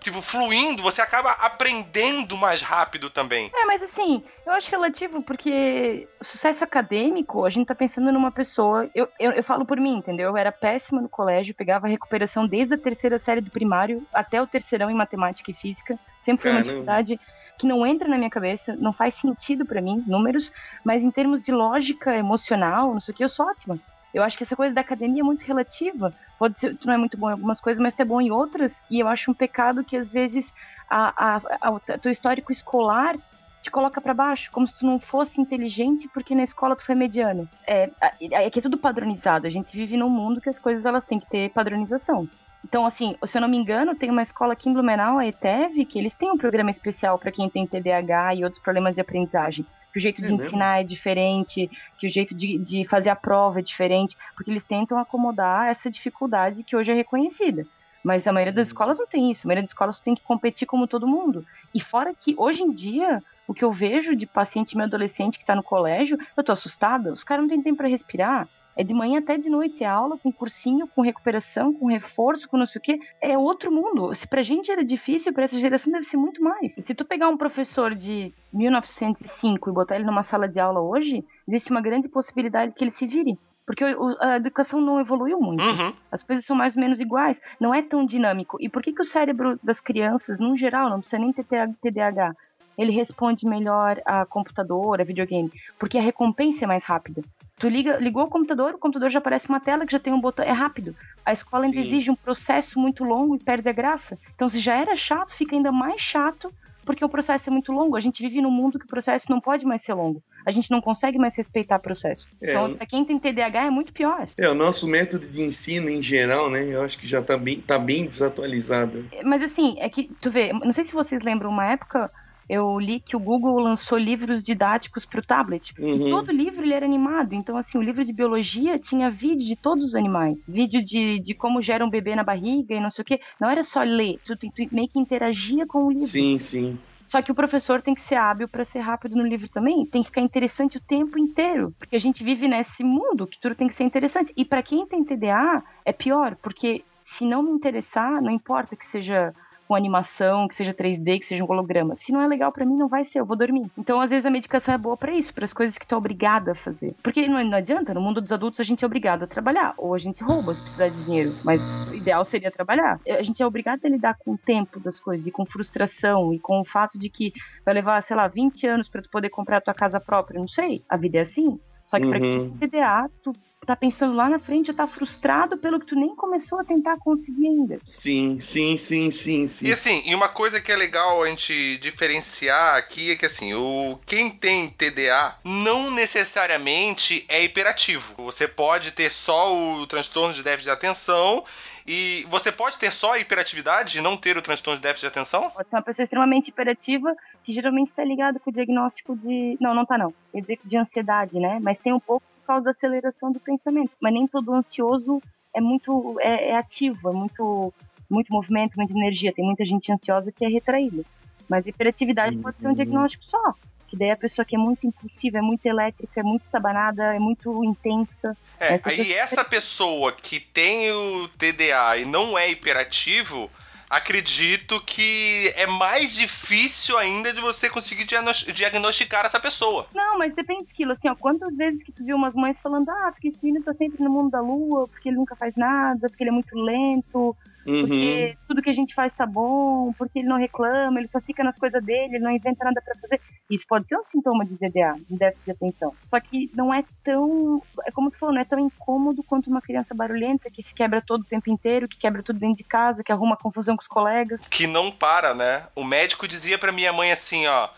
tipo, fluindo, você acaba aprendendo mais rápido também. É, mas assim, eu acho relativo porque sucesso acadêmico, a gente tá pensando numa pessoa. Eu, eu, eu falo por mim, entendeu? Eu era péssima no colégio, pegava recuperação desde a terceira série do primário até o terceirão em matemática e física. Sempre foi uma dificuldade que não entra na minha cabeça, não faz sentido para mim, números, mas em termos de lógica emocional, não sei o que, eu sou ótima. Eu acho que essa coisa da academia é muito relativa. Pode ser, tu não é muito bom em algumas coisas, mas tu é bom em outras. E eu acho um pecado que às vezes a, a, a, teu histórico escolar te coloca para baixo, como se tu não fosse inteligente porque na escola tu foi mediano. É, é, é que é tudo padronizado. A gente vive num mundo que as coisas elas têm que ter padronização. Então, assim, se eu não me engano, tem uma escola aqui em Blumenau, a ETEV, que eles têm um programa especial para quem tem TDAH e outros problemas de aprendizagem. Que o jeito de é ensinar é diferente, que o jeito de, de fazer a prova é diferente, porque eles tentam acomodar essa dificuldade que hoje é reconhecida. Mas a maioria das uhum. escolas não tem isso. A maioria das escolas tem que competir como todo mundo. E fora que, hoje em dia, o que eu vejo de paciente meu adolescente que está no colégio, eu tô assustada. Os caras não têm tempo para respirar. É de manhã até de noite, é aula com cursinho, com recuperação, com reforço, com não sei o quê. É outro mundo. Se pra gente era difícil, pra essa geração deve ser muito mais. Se tu pegar um professor de 1905 e botar ele numa sala de aula hoje, existe uma grande possibilidade que ele se vire. Porque a educação não evoluiu muito. Uhum. As coisas são mais ou menos iguais. Não é tão dinâmico. E por que, que o cérebro das crianças, no geral, não precisa nem ter TDAH, ele responde melhor a computador, a videogame? Porque a recompensa é mais rápida. Tu liga, ligou o computador, o computador já aparece uma tela que já tem um botão. É rápido. A escola Sim. ainda exige um processo muito longo e perde a graça. Então, se já era chato, fica ainda mais chato porque o processo é muito longo. A gente vive num mundo que o processo não pode mais ser longo. A gente não consegue mais respeitar o processo. É, então, pra quem tem TDAH é muito pior. É, o nosso método de ensino em geral, né? Eu acho que já tá bem, tá bem desatualizado. Mas assim, é que, tu vê, não sei se vocês lembram uma época eu li que o Google lançou livros didáticos para o tablet. Uhum. E todo livro ele era animado. Então, assim, o livro de biologia tinha vídeo de todos os animais. Vídeo de, de como gera um bebê na barriga e não sei o quê. Não era só ler, tu, tu, tu meio que interagia com o livro. Sim, sim. Só que o professor tem que ser hábil para ser rápido no livro também, tem que ficar interessante o tempo inteiro, porque a gente vive nesse mundo que tudo tem que ser interessante. E para quem tem TDA, é pior, porque se não me interessar, não importa que seja com animação, que seja 3D, que seja um holograma. Se não é legal para mim, não vai ser, eu vou dormir. Então, às vezes, a medicação é boa para isso, para as coisas que tu é obrigada a fazer. Porque não, não, adianta, no mundo dos adultos a gente é obrigado a trabalhar, ou a gente rouba se precisar de dinheiro, mas o ideal seria trabalhar. A gente é obrigado a lidar com o tempo das coisas, e com frustração, e com o fato de que vai levar, sei lá, 20 anos para tu poder comprar a tua casa própria, não sei. A vida é assim. Só que uhum. pra quem tem TDA, tu tá pensando lá na frente, tá frustrado pelo que tu nem começou a tentar conseguir ainda. Sim, sim, sim, sim, sim. E assim, e uma coisa que é legal a gente diferenciar aqui é que assim, o quem tem TDA não necessariamente é hiperativo. Você pode ter só o transtorno de déficit de atenção e você pode ter só a hiperatividade e não ter o transtorno de déficit de atenção? Pode ser uma pessoa extremamente hiperativa, que geralmente está ligado com o diagnóstico de. Não, não tá não. Quer dizer de ansiedade, né? Mas tem um pouco causa da aceleração do pensamento. Mas nem todo ansioso é muito é, é ativo, é muito, muito movimento, muita energia. Tem muita gente ansiosa que é retraída. Mas hiperatividade pode ser um diagnóstico só que daí a pessoa que é muito impulsiva, é muito elétrica, é muito estabanada, é muito intensa. É, essa aí pessoa... essa pessoa que tem o TDA e não é hiperativo, acredito que é mais difícil ainda de você conseguir diagnosticar essa pessoa. Não, mas depende daquilo, assim, ó, quantas vezes que tu viu umas mães falando, ah, porque esse menino tá sempre no mundo da lua, porque ele nunca faz nada, porque ele é muito lento, Uhum. Porque tudo que a gente faz tá bom, porque ele não reclama, ele só fica nas coisas dele, ele não inventa nada para fazer. Isso pode ser um sintoma de DDA, de déficit de atenção. Só que não é tão, é como tu falou, não é tão incômodo quanto uma criança barulhenta que se quebra todo o tempo inteiro, que quebra tudo dentro de casa, que arruma confusão com os colegas. Que não para, né? O médico dizia para minha mãe assim, ó,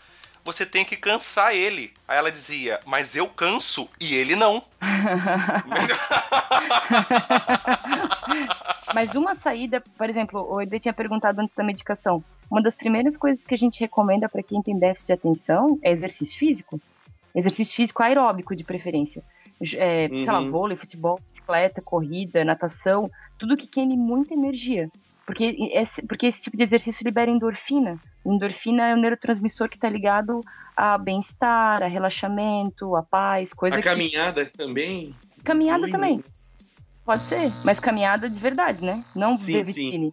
você tem que cansar ele. Aí ela dizia, mas eu canso e ele não. mas uma saída, por exemplo, o Ed tinha perguntado antes da medicação. Uma das primeiras coisas que a gente recomenda para quem tem déficit de atenção é exercício físico. Exercício físico aeróbico, de preferência. É, uhum. Sei lá, uhum. vôlei, futebol, bicicleta, corrida, natação, tudo que queime muita energia. Porque esse, porque esse tipo de exercício libera endorfina. Endorfina é o neurotransmissor que está ligado a bem-estar, a relaxamento, a paz, coisa a que... caminhada também? Caminhada também. Pode ser, mas caminhada de verdade, né? Não sim, sim.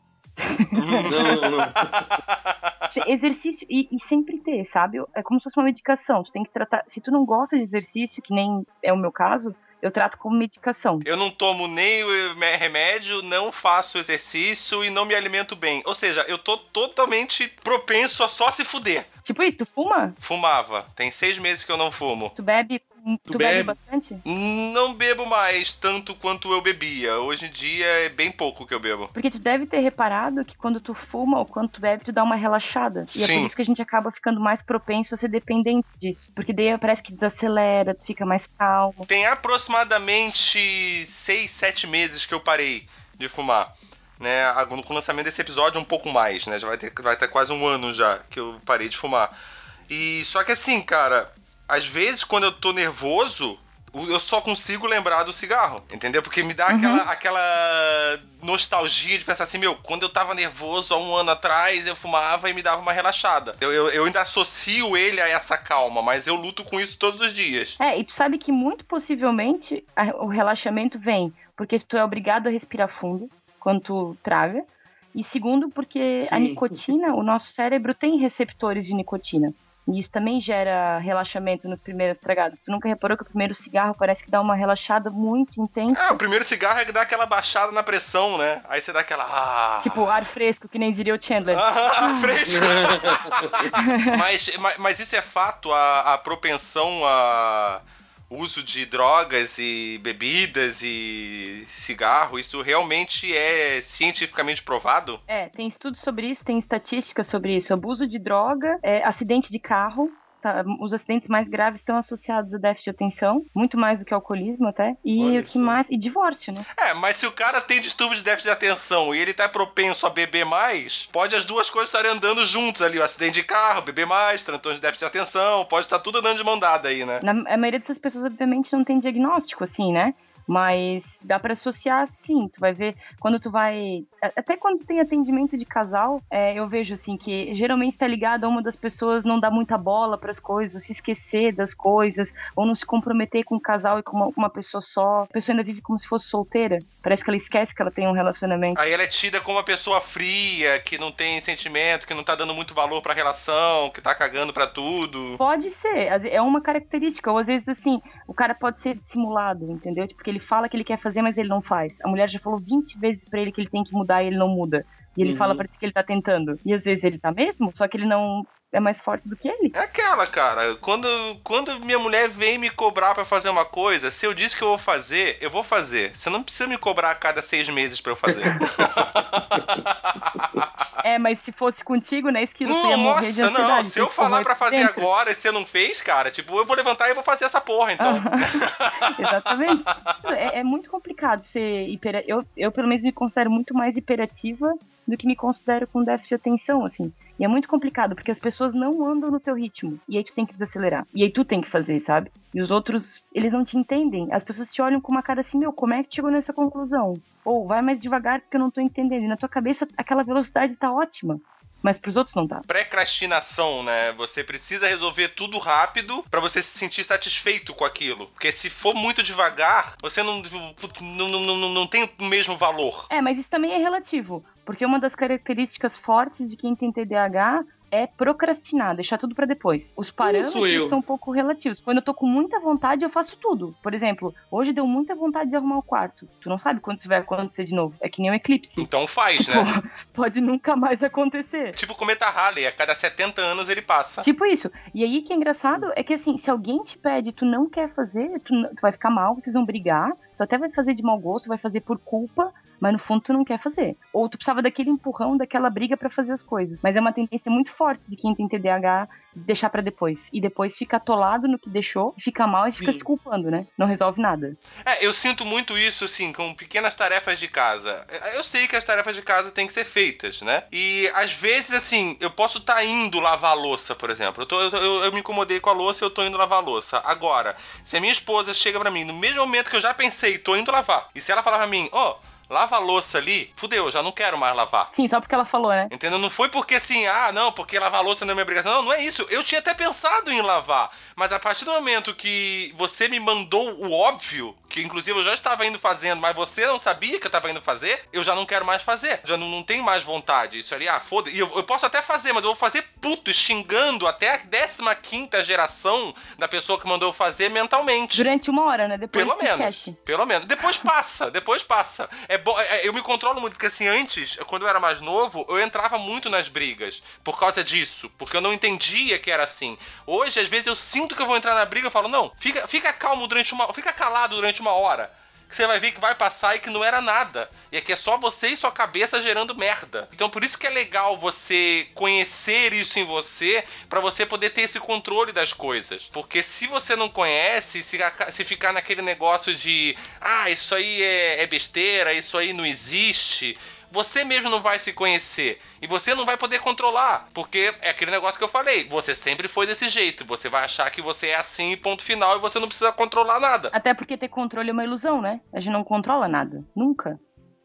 Não, não. Exercício, e, e sempre ter, sabe? É como se fosse uma medicação. Tu tem que tratar. Se tu não gosta de exercício, que nem é o meu caso, eu trato como medicação. Eu não tomo nem o remédio, não faço exercício e não me alimento bem. Ou seja, eu tô totalmente propenso a só se fuder. Tipo isso, tu fuma? Fumava. Tem seis meses que eu não fumo. Tu bebe. Tu, Tu bebe, bebe? bastante? Não bebo mais tanto quanto eu bebia. Hoje em dia é bem pouco que eu bebo. Porque tu deve ter reparado que quando tu fuma ou quando tu bebe, tu dá uma relaxada. E é Sim. por isso que a gente acaba ficando mais propenso a ser dependente disso. Porque daí parece que desacelera, tu fica mais calmo. Tem aproximadamente seis, sete meses que eu parei de fumar. Né, com o lançamento desse episódio, um pouco mais, né? Já vai ter, vai ter quase um ano já que eu parei de fumar. E só que assim, cara, às vezes quando eu tô nervoso, eu só consigo lembrar do cigarro, entendeu? Porque me dá aquela, aquela nostalgia de pensar assim, meu, quando eu tava nervoso há um ano atrás, eu fumava e me dava uma relaxada. Eu, eu, eu ainda associo ele a essa calma, mas eu luto com isso todos os dias. É, e tu sabe que muito possivelmente a- o relaxamento vem porque tu é obrigado a respirar fundo quando tu traga. E segundo, porque a Sim. nicotina, o nosso cérebro tem receptores de nicotina. E isso também gera relaxamento nas primeiras tragadas. Tu nunca reparou que o primeiro cigarro parece que dá uma relaxada muito intensa? Ah, o primeiro cigarro é que dá aquela baixada na pressão, né? Aí você dá aquela. Ah, Tipo, ar fresco, que nem diria o Chandler. ah fresco. mas, mas, mas isso é fato, a, a propensão a uso de drogas e bebidas e cigarro, isso realmente é cientificamente provado? É, tem estudos sobre isso, tem estatísticas sobre isso. Abuso de droga, é, acidente de carro. Tá? Os acidentes mais graves estão associados ao déficit de atenção, muito mais do que ao alcoolismo até. E Olha o que só. mais? E divórcio, né? É, mas se o cara tem distúrbio de déficit de atenção e ele tá propenso a beber mais, pode as duas coisas estarem andando juntas ali. O acidente de carro, beber mais, transtorno de déficit de atenção, pode estar tudo andando de mão dada aí, né? Na, a maioria dessas pessoas, obviamente, não tem diagnóstico, assim, né? Mas dá pra associar sim, tu vai ver quando tu vai. Até quando tem atendimento de casal, é, eu vejo assim que geralmente tá ligado a uma das pessoas não dar muita bola pras coisas, ou se esquecer das coisas, ou não se comprometer com o casal e com uma, uma pessoa só. A pessoa ainda vive como se fosse solteira. Parece que ela esquece que ela tem um relacionamento. Aí ela é tida como uma pessoa fria, que não tem sentimento, que não tá dando muito valor pra relação, que tá cagando pra tudo. Pode ser, é uma característica, ou às vezes assim, o cara pode ser dissimulado, entendeu? Tipo, porque ele fala que ele quer fazer, mas ele não faz. A mulher já falou 20 vezes pra ele que ele tem que mudar e ele não muda. E ele Uhum. fala pra si que ele tá tentando. E às vezes ele tá mesmo, só que ele não é mais forte do que ele. É aquela, cara. Quando, quando minha mulher vem me cobrar pra fazer uma coisa, se eu disse que eu vou fazer, eu vou fazer. Você não precisa me cobrar a cada seis meses pra eu fazer. É, mas se fosse contigo, né, Esquilo, tu ia morrer Nossa, não. Se eu falar pra fazer dentro. agora e você não fez, cara, tipo, eu vou levantar e vou fazer essa porra, então. Exatamente. É, é muito complicado ser hiper... Eu, eu, pelo menos, me considero muito mais hiperativa do que me considero com déficit de atenção, assim. E é muito complicado, porque as pessoas não andam no teu ritmo. E aí tu tem que desacelerar. E aí tu tem que fazer, sabe? E os outros, eles não te entendem. As pessoas te olham com uma cara assim, meu, como é que chegou nessa conclusão? Ou vai mais devagar porque eu não tô entendendo. E na tua cabeça, aquela velocidade tá ótima. Mas pros outros não tá. Procrastinação, né? Você precisa resolver tudo rápido pra você se sentir satisfeito com aquilo. Porque se for muito devagar, você não, não, não, não, não tem o mesmo valor. É, mas isso também é relativo. Porque uma das características fortes de quem tem TDAH é procrastinar, deixar tudo pra depois. Os parâmetros são um pouco relativos. Quando eu tô com muita vontade, eu faço tudo. Por exemplo, hoje deu muita vontade de arrumar o quarto. Tu não sabe quando isso vai acontecer de novo. É que nem um eclipse. Então faz, né? Pô, pode nunca mais acontecer. Tipo o cometa Halley, a cada 70 anos ele passa. Tipo isso. E aí, que é engraçado é que assim, se alguém te pede e tu não quer fazer, tu, tu vai ficar mal, vocês vão brigar, tu até vai fazer de mau gosto, vai fazer por culpa, mas no fundo tu não quer fazer. Ou tu precisava daquele empurrão, daquela briga pra fazer as coisas. Mas é uma tendência muito forte de quem tem TDAH deixar pra depois. E depois fica atolado no que deixou, fica mal e fica Sim. se culpando, né? Não resolve nada. É, eu sinto muito isso, assim, com pequenas tarefas de casa. Eu sei que as tarefas de casa têm que ser feitas, né? E às vezes, assim, eu posso estar indo lavar a louça, por exemplo. Eu, tô- eu eu- eu me incomodei com a louça e eu tô indo lavar a louça. Agora, se a minha esposa chega pra mim no mesmo momento que eu já pensei, tô indo lavar, e se ela falar pra mim, ó, lava a louça ali, fudeu, eu já não quero mais lavar. Sim, só porque ela falou, né? Entendeu? Não foi porque assim, ah, não, porque lavar a louça não é minha obrigação. Não, não é isso. Eu tinha até pensado em lavar. Mas a partir do momento que você me mandou o óbvio, que inclusive eu já estava indo fazendo, mas você não sabia que eu estava indo fazer, eu já não quero mais fazer. Já não, não tenho mais vontade. Isso ali, ah, foda E eu, eu, posso até fazer, mas eu vou fazer puto, xingando até a 15 geração da pessoa que mandou eu fazer mentalmente. Durante uma hora, né? Depois pelo menos. Esquece. Pelo menos. Depois passa, depois passa. É bom, é, eu me controlo muito, porque assim, antes, quando eu era mais novo, eu entrava muito nas brigas por causa disso, porque eu não entendia que era assim. Hoje, às vezes, eu sinto que eu vou entrar na briga e falo, não, fica, fica calmo durante uma. Fica calado durante uma hora que você vai ver que vai passar e que não era nada. E aqui é só você e sua cabeça gerando merda. Então por isso que é legal você conhecer isso em você para você poder ter esse controle das coisas. Porque se você não conhece, se, se ficar naquele negócio de ah, isso aí é, é besteira, isso aí não existe você mesmo não vai se conhecer e você não vai poder controlar, porque é aquele negócio que eu falei, você sempre foi desse jeito, você vai achar que você é assim ponto final e você não precisa controlar nada. Até porque ter controle é uma ilusão, né? A gente não controla nada, nunca.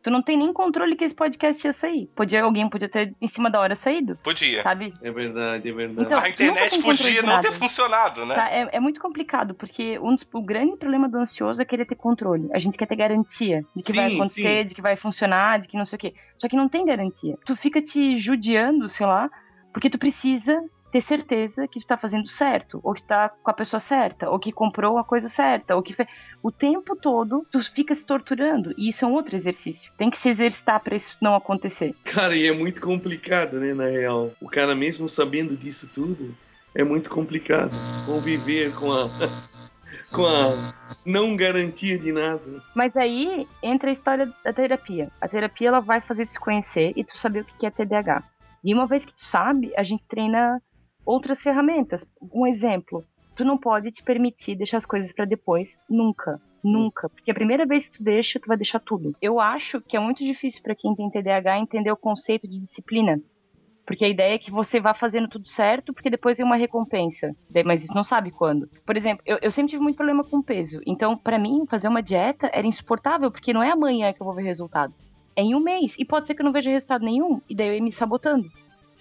Tu não tem nem controle que esse podcast ia sair. Podia, alguém podia ter em cima da hora saído. Podia. Sabe? É verdade, é verdade. Então, a internet podia não ter funcionado, né? Tá, é, é, muito complicado, porque um dos, o grande problema do ansioso é querer ter controle. A gente quer ter garantia de que sim, vai acontecer, sim. de que vai funcionar, de que não sei o quê. Só que não tem garantia. Tu fica te judiando, sei lá, porque tu precisa ter certeza que tu tá fazendo certo, ou que tá com a pessoa certa, ou que comprou a coisa certa, ou que fez. O tempo todo tu fica se torturando. E isso é um outro exercício. Tem que se exercitar para isso não acontecer. Cara, e é muito complicado, né, na real. O cara, mesmo sabendo disso tudo, é muito complicado conviver com a. com a não garantia de nada. Mas aí entra a história da terapia. A terapia ela vai fazer te conhecer e tu saber o que é TDAH. E uma vez que tu sabe, a gente treina outras ferramentas. Um exemplo, tu não pode te permitir deixar as coisas para depois, nunca. Nunca. Porque a primeira vez que tu deixa, tu vai deixar tudo. Eu acho que é muito difícil para quem tem TDAH entender o conceito de disciplina. Porque a ideia é que você vá fazendo tudo certo, porque depois é uma recompensa. Mas isso não sabe quando. Por exemplo, eu, eu sempre tive muito problema com peso. Então, para mim, fazer uma dieta era insuportável, porque não é amanhã que eu vou ver resultado. É em um mês. E pode ser que eu não veja resultado nenhum. E daí eu ia me sabotando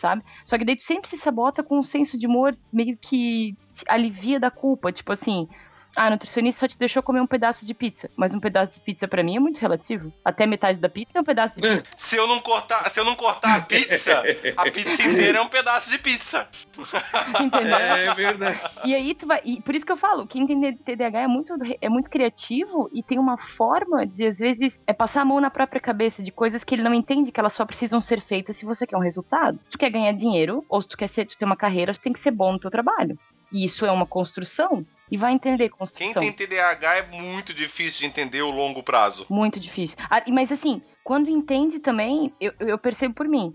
sabe? Só que daí tu sempre se sabota com um senso de humor meio que alivia da culpa, tipo assim, ah, a nutricionista só te deixou comer um pedaço de pizza. Mas um pedaço de pizza para mim é muito relativo. Até metade da pizza é um pedaço de pizza. Se eu não cortar, se eu não cortar a pizza, a pizza inteira é um pedaço de pizza. Entendeu? É verdade. E aí tu vai. E por isso que eu falo, quem tem TDAH é muito, é muito criativo e tem uma forma de, às vezes, é passar a mão na própria cabeça de coisas que ele não entende que elas só precisam ser feitas se você quer um resultado. Se tu quer ganhar dinheiro, ou se tu quer ser, tu ter uma carreira, tu tem que ser bom no teu trabalho. E isso é uma construção e vai entender construção. Quem tem TDAH é muito difícil de entender o longo prazo. Muito difícil. Ah, mas assim, quando entende também, eu, eu percebo por mim.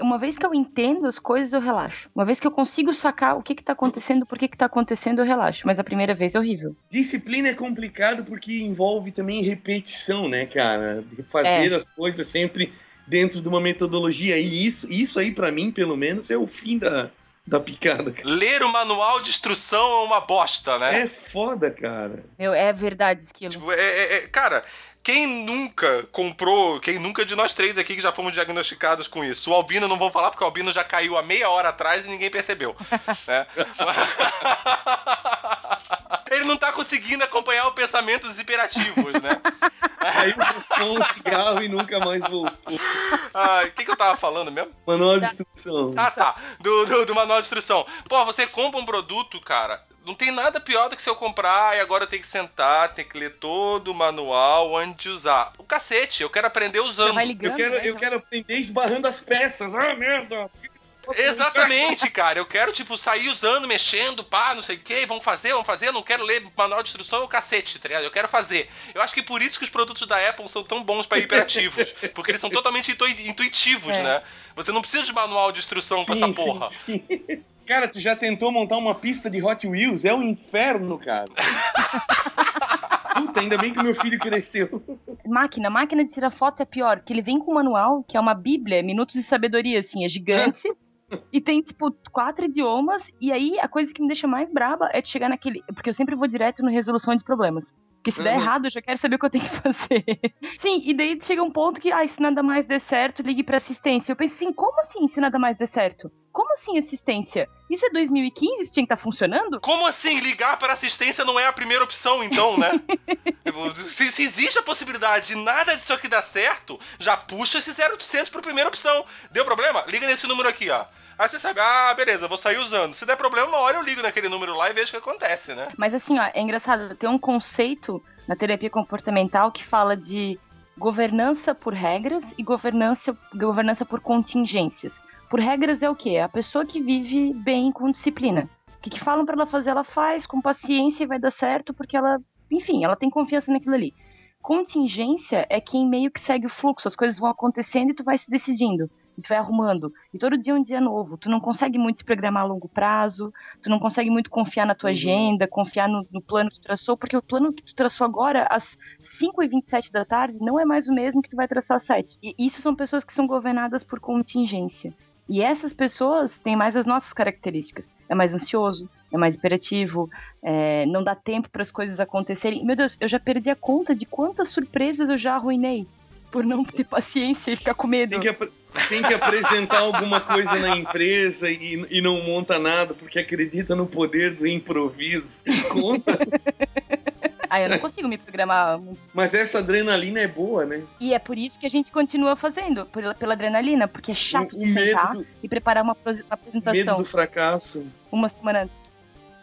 Uma vez que eu entendo as coisas, eu relaxo. Uma vez que eu consigo sacar o que está acontecendo, por que está acontecendo, eu relaxo. Mas a primeira vez é horrível. Disciplina é complicado porque envolve também repetição, né, cara? De fazer é. as coisas sempre dentro de uma metodologia. E isso, isso aí, para mim, pelo menos, é o fim da, da picada. Cara. Ler o manual de instrução é uma bosta, né? É foda, cara. Meu, é verdade aquilo. Tipo, é, é, é, cara, quem nunca comprou, quem nunca de nós três aqui que já fomos diagnosticados com isso? O Albino não vou falar porque o Albino já caiu há meia hora atrás e ninguém percebeu. né? Ele não tá conseguindo acompanhar o pensamento dos hiperativos, né? Aí com um cigarro e nunca mais voltou. O que, que eu tava falando mesmo? Manual de instrução. Ah, tá. Do, do, do manual de instrução. Pô, você compra um produto, cara, não tem nada pior do que se eu comprar e agora eu tenho que sentar, tem que ler todo o manual antes de usar. O cacete, eu quero aprender usando. Ligando, eu, quero, né? eu quero aprender esbarrando as peças. Ah, merda! Exatamente, cara. Eu quero, tipo, sair usando, mexendo, pá, não sei o que, vamos fazer, vamos fazer. Eu não quero ler manual de instrução, é o cacete, tá ligado? Eu quero fazer. Eu acho que por isso que os produtos da Apple são tão bons para hiperativos. porque eles são totalmente intuitivos, é. né? Você não precisa de manual de instrução sim, pra essa porra. Sim, sim. Cara, tu já tentou montar uma pista de Hot Wheels? É um inferno, cara. Puta, ainda bem que meu filho cresceu. Máquina, máquina de tirar foto é pior, que ele vem com um manual, que é uma bíblia, minutos de sabedoria, assim, é gigante. e tem, tipo, quatro idiomas. E aí, a coisa que me deixa mais braba é de chegar naquele. Porque eu sempre vou direto no resolução de problemas. Porque se der Uhum. errado, eu já quero saber o que eu tenho que fazer. Sim, e daí chega um ponto que, ah, se nada mais der certo, ligue pra assistência. Eu penso assim, como assim se nada mais der certo? Como assim assistência? Isso é 2015? Isso tinha que estar funcionando? Como assim ligar para assistência não é a primeira opção, então, né? se, se existe a possibilidade de nada disso aqui dar certo, já puxa esse 0800 para primeira opção. Deu problema? Liga nesse número aqui, ó. Aí você sabe, ah, beleza, vou sair usando. Se der problema, uma hora eu ligo naquele número lá e vejo o que acontece, né? Mas assim, ó, é engraçado, tem um conceito na terapia comportamental que fala de governança por regras e governança, governança por contingências. Por regras é o quê? É a pessoa que vive bem com disciplina. O que, que falam pra ela fazer, ela faz com paciência e vai dar certo porque ela, enfim, ela tem confiança naquilo ali. Contingência é quem meio que segue o fluxo, as coisas vão acontecendo e tu vai se decidindo. E tu vai arrumando. E todo dia é um dia novo. Tu não consegue muito se programar a longo prazo, tu não consegue muito confiar na tua agenda, confiar no, no plano que tu traçou, porque o plano que tu traçou agora, às 5h27 da tarde, não é mais o mesmo que tu vai traçar às 7. E isso são pessoas que são governadas por contingência. E essas pessoas têm mais as nossas características. É mais ansioso, é mais hiperativo, é, não dá tempo para as coisas acontecerem. Meu Deus, eu já perdi a conta de quantas surpresas eu já arruinei por não ter paciência e ficar com medo. Tem que, tem que apresentar alguma coisa na empresa e, e não monta nada porque acredita no poder do improviso. Conta. Ah, eu não consigo me programar. Mas essa adrenalina é boa, né? E é por isso que a gente continua fazendo, pela, pela adrenalina, porque é chato o de medo sentar do, e preparar uma, uma apresentação medo do fracasso. uma semana antes.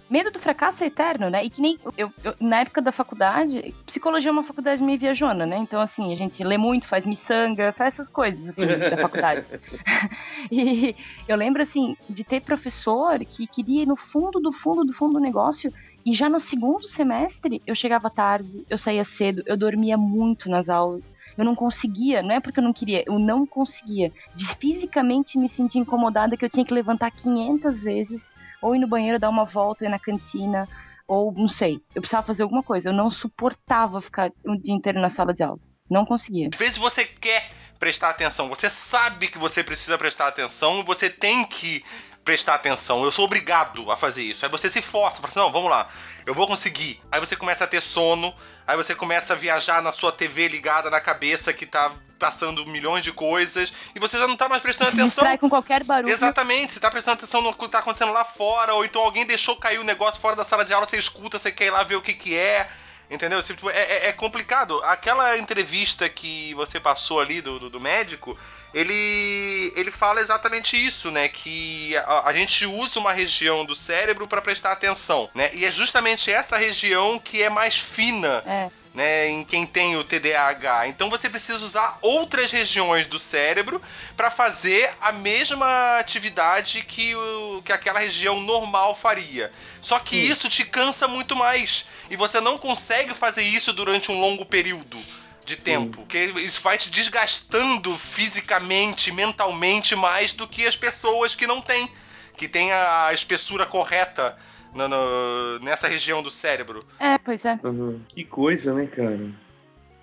Medo do fracasso é eterno, né? E que nem eu, eu- na época da faculdade, psicologia é uma faculdade meio viajona, né? Então, assim, a gente lê muito, faz miçanga, faz essas coisas, assim, da faculdade. e eu lembro, assim, de ter professor que queria ir no fundo do fundo do fundo do negócio e já no segundo semestre eu chegava tarde, eu saía cedo, eu dormia muito nas aulas. Eu não conseguia, não é porque eu não queria, eu não conseguia. De fisicamente me sentir incomodada que eu tinha que levantar 500 vezes, ou ir no banheiro dar uma volta, ir na cantina, ou não sei. Eu precisava fazer alguma coisa. Eu não suportava ficar o dia inteiro na sala de aula. Não conseguia. Às vezes você quer prestar atenção, você sabe que você precisa prestar atenção você tem que prestar atenção. Eu sou obrigado a fazer isso. Aí você se força, fala assim, não, vamos lá, eu vou conseguir. Aí você começa a ter sono, aí você começa a viajar na sua TV ligada na cabeça que tá passando milhões de coisas e você já não tá mais prestando atenção. distrai com qualquer barulho. Exatamente, você tá prestando atenção no que tá acontecendo lá fora, ou então alguém deixou cair o negócio fora da sala de aula, você escuta, você quer ir lá ver o que que é. Entendeu? Tipo, é, é- é complicado. Aquela entrevista que você passou ali do, do, do médico, ele, ele fala exatamente isso, né? Que a, a gente usa uma região do cérebro para prestar atenção, né? E é justamente essa região que é mais fina É. né, em quem tem o TDAH. Então você precisa usar outras regiões do cérebro para fazer a mesma atividade que, o, que aquela região normal faria. Só que isso te cansa muito mais e você não consegue fazer isso durante um longo período de Sim. tempo, porque isso vai te desgastando fisicamente, mentalmente mais do que as pessoas que não têm, que têm a espessura correta no- no- nessa região do cérebro. É, pois é. Uhum. Que coisa, né, cara?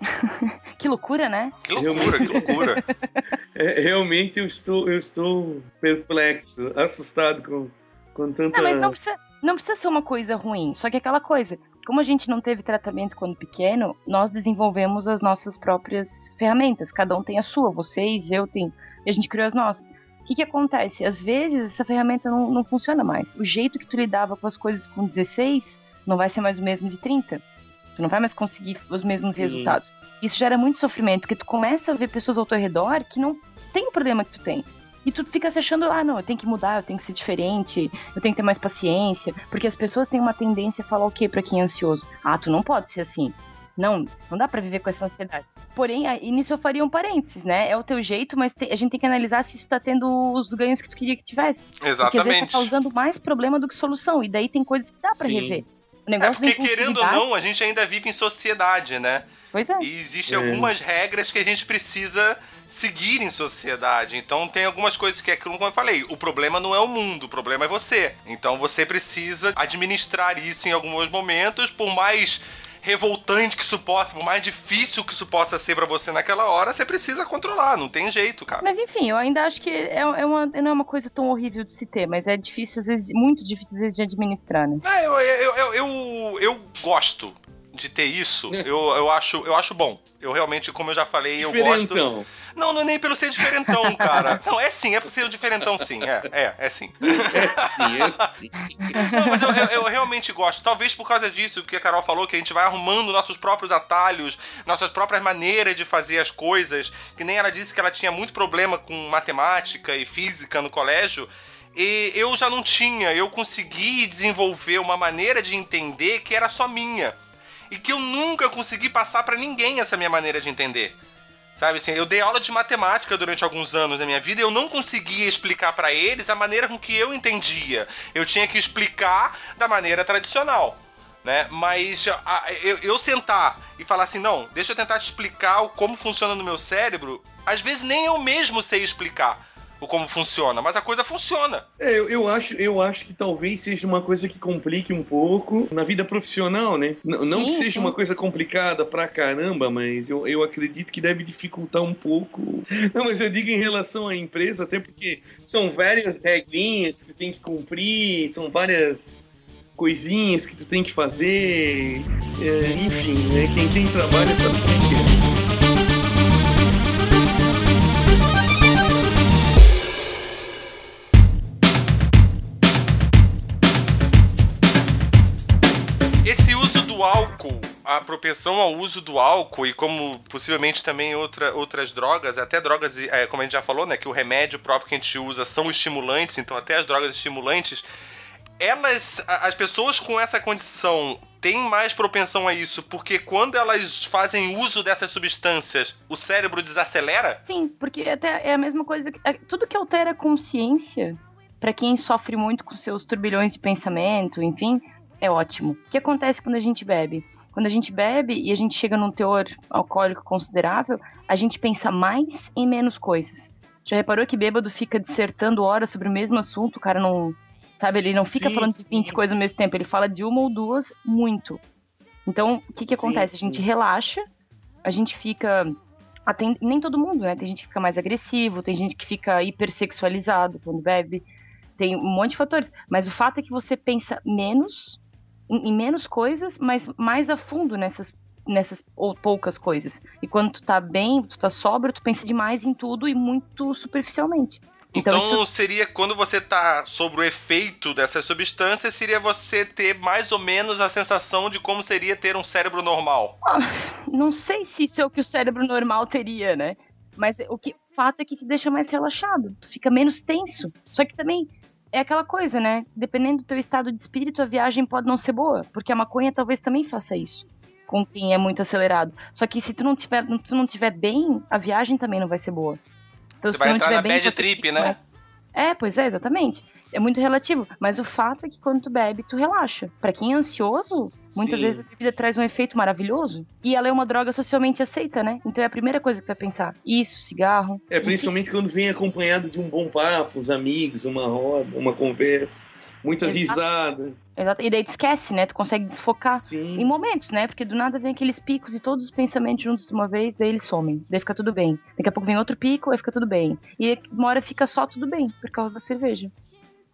Que loucura, né? Que loucura, que loucura. É, realmente eu estou, eu estou perplexo, assustado com, com tanta. Não, mas não precisa, não precisa ser uma coisa ruim. Só que aquela coisa, como a gente não teve tratamento quando pequeno, nós desenvolvemos as nossas próprias ferramentas. Cada um tem a sua, vocês, eu tenho. E a gente criou as nossas. O que, que acontece? Às vezes essa ferramenta não, não funciona mais. O jeito que tu lidava com as coisas com 16 não vai ser mais o mesmo de 30. Tu não vai mais conseguir os mesmos Sim. resultados. Isso gera muito sofrimento, porque tu começa a ver pessoas ao teu redor que não tem o problema que tu tem. E tu fica se achando, ah, não, eu tenho que mudar, eu tenho que ser diferente, eu tenho que ter mais paciência. Porque as pessoas têm uma tendência a falar o quê pra quem é ansioso? Ah, tu não pode ser assim. Não, não dá pra viver com essa ansiedade. Porém, nisso eu faria um parênteses, né? É o teu jeito, mas te- a gente tem que analisar se isso tá tendo os ganhos que tu queria que tivesse. Porque às vezes tá Exatamente. causando mais problema do que solução. E daí tem coisas que dá pra Sim. rever. O É negócio porque, da querendo ou não, a gente ainda vive em sociedade, né? Pois é. E existem É. algumas regras que a gente precisa seguir em sociedade. Então tem algumas coisas que é como eu falei, o problema não é o mundo, o problema é você. Então você precisa administrar isso em alguns momentos, por mais revoltante que isso possa, por mais difícil que isso possa ser pra você naquela hora, você precisa controlar, não tem jeito, cara. Mas enfim, eu ainda acho que é, é uma, não é uma coisa tão horrível de se ter, mas é difícil, às vezes, muito difícil, às vezes, de administrar, né? Ah, eu, eu, eu, eu, eu gosto de ter isso, eu, eu, acho, eu acho bom. Eu realmente, como eu já falei, eu gosto. Não, não é nem pelo ser diferentão, cara. Não, é sim, é por ser um diferentão, sim. É, é, é sim. É sim, é sim. Não, mas eu, eu, eu, realmente gosto. Talvez por causa disso que a Carol falou, que a gente vai arrumando nossos próprios atalhos, nossas próprias maneiras de fazer as coisas. Que nem ela disse que ela tinha muito problema com matemática e física no colégio. E eu já não tinha, eu consegui desenvolver uma maneira de entender que era só minha. E que eu nunca consegui passar para ninguém essa minha maneira de entender. Sabe assim, eu dei aula de matemática durante alguns anos da minha vida e eu não conseguia explicar para eles a maneira com que eu entendia. Eu tinha que explicar da maneira tradicional. Né? Mas eu, eu sentar e falar assim, não, deixa eu tentar te explicar como funciona no meu cérebro, às vezes nem eu mesmo sei explicar o como funciona, mas a coisa funciona. É, eu, eu, acho, eu acho que talvez seja uma coisa que complique um pouco na vida profissional, né? N não sim, que seja sim. uma coisa complicada pra caramba, mas eu, eu acredito que deve dificultar um pouco. Não, mas eu digo em relação à empresa, até porque são várias regrinhas que tu tem que cumprir, são várias coisinhas que tu tem que fazer, é, enfim, né? Quem, quem trabalha sabe como é que é. A propensão ao uso do álcool e como possivelmente também outra, outras drogas, até drogas, é, como a gente já falou, né, que o remédio próprio que a gente usa são estimulantes, então até as drogas estimulantes, elas, as pessoas com essa condição têm mais propensão a isso, porque quando elas fazem uso dessas substâncias, o cérebro desacelera? Sim, porque até é a mesma coisa, que, é, tudo que altera a consciência, para quem sofre muito com seus turbilhões de pensamento, enfim, é ótimo. O que acontece quando a gente bebe? Quando a gente bebe e a gente chega num teor alcoólico considerável, a gente pensa mais em menos coisas. Já reparou que bêbado fica dissertando horas sobre o mesmo assunto? O cara não. Sabe, ele não fica sim, falando de 20 sim. coisas ao mesmo tempo, ele fala de uma ou duas muito. Então, o que que acontece? Sim, a gente relaxa, a gente fica. Até, nem todo mundo, né? Tem gente que fica mais agressivo, tem gente que fica hipersexualizado quando bebe. Tem um monte de fatores. Mas o fato é que você pensa menos em, em menos coisas, mas mais a fundo nessas nessas ou poucas coisas. E quando tu tá bem, tu tá sóbrio, tu pensa demais em tudo e muito superficialmente. Então, então isso... seria quando você tá sobre o efeito dessas substâncias, seria você ter mais ou menos a sensação de como seria ter um cérebro normal. Ah, não sei se isso é o que o cérebro normal teria, né? Mas o que o fato é que te deixa mais relaxado, tu fica menos tenso. Só que também é aquela coisa, né? Dependendo do teu estado de espírito, a viagem pode não ser boa, porque a maconha talvez também faça isso com quem é muito acelerado. Só que se tu não tiver, tu não tiver bem, a viagem também não vai ser boa. Então, você se vai tu não entrar tiver na bem, bad trip, né? É, pois é, exatamente. É muito relativo. Mas o fato é que quando tu bebe, tu relaxa. Para quem é ansioso, muitas Sim. vezes a bebida traz um efeito maravilhoso. E ela é uma droga socialmente aceita, né? Então é a primeira coisa que tu vai pensar. Isso, cigarro. É, principalmente quando vem acompanhado de um bom papo, uns amigos, uma roda, uma conversa. Muita Exato. risada. Exato. E daí tu esquece, né? Tu consegue desfocar Sim. em momentos, né? Porque do nada vem aqueles picos e todos os pensamentos juntos de uma vez, daí eles somem. Daí fica tudo bem. Daqui a pouco vem outro pico, aí fica tudo bem. E uma hora fica só tudo bem, por causa da cerveja.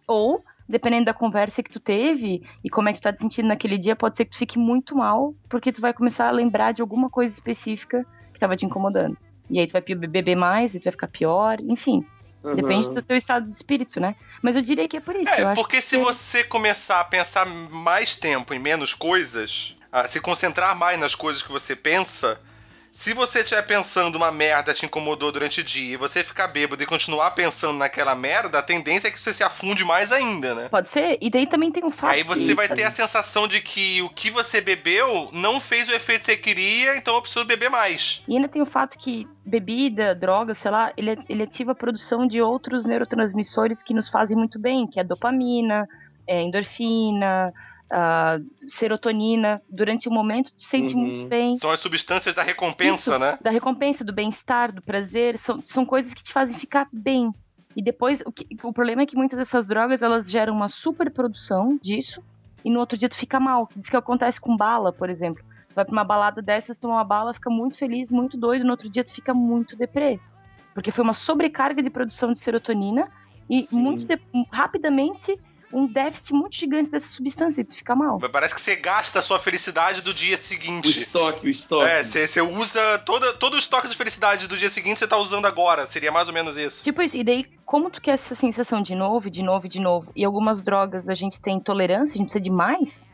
Ou, dependendo da conversa que tu teve e como é que tu tá te sentindo naquele dia, pode ser que tu fique muito mal, porque tu vai começar a lembrar de alguma coisa específica que tava te incomodando. E aí tu vai beber mais, e tu vai ficar pior, enfim. Uhum. Depende do teu estado de espírito, né? Mas eu diria que é por isso. É, porque se que... você começar a pensar mais tempo em menos coisas, a se concentrar mais nas coisas que você pensa, se você estiver pensando uma merda te incomodou durante o dia e você ficar bêbado e continuar pensando naquela merda, a tendência é que você se afunde mais ainda, né? Pode ser. E daí também tem um fato. Aí você vai ter a sensação de que o que você bebeu não fez o efeito que você queria, então eu preciso beber mais. E ainda tem o fato que bebida, droga, sei lá, ele, ele ativa a produção de outros neurotransmissores que nos fazem muito bem, que é dopamina, é endorfina, uh, serotonina, durante o momento tu sente uhum. muito bem. São as substâncias da recompensa, Isso, né? Da recompensa, do bem-estar, do prazer, são, são coisas que te fazem ficar bem. E depois, o, que, o problema é que muitas dessas drogas, elas geram uma superprodução disso, e no outro dia tu fica mal. Diz que acontece com bala, por exemplo. Tu vai pra uma balada dessas, toma uma bala, fica muito feliz, muito doido, no outro dia tu fica muito deprê. Porque foi uma sobrecarga de produção de serotonina e Sim. muito de, rapidamente um déficit muito gigante dessa substância e tu fica mal. Mas Parece que você gasta a sua felicidade do dia O seguinte. estoque, o estoque. É, você, você usa toda, todo o estoque de felicidade do dia seguinte, você tá usando agora. Seria mais ou menos isso. Tipo isso, e daí, como tu quer essa sensação de novo, de novo, de novo, e algumas drogas a gente tem intolerância, a gente precisa de mais,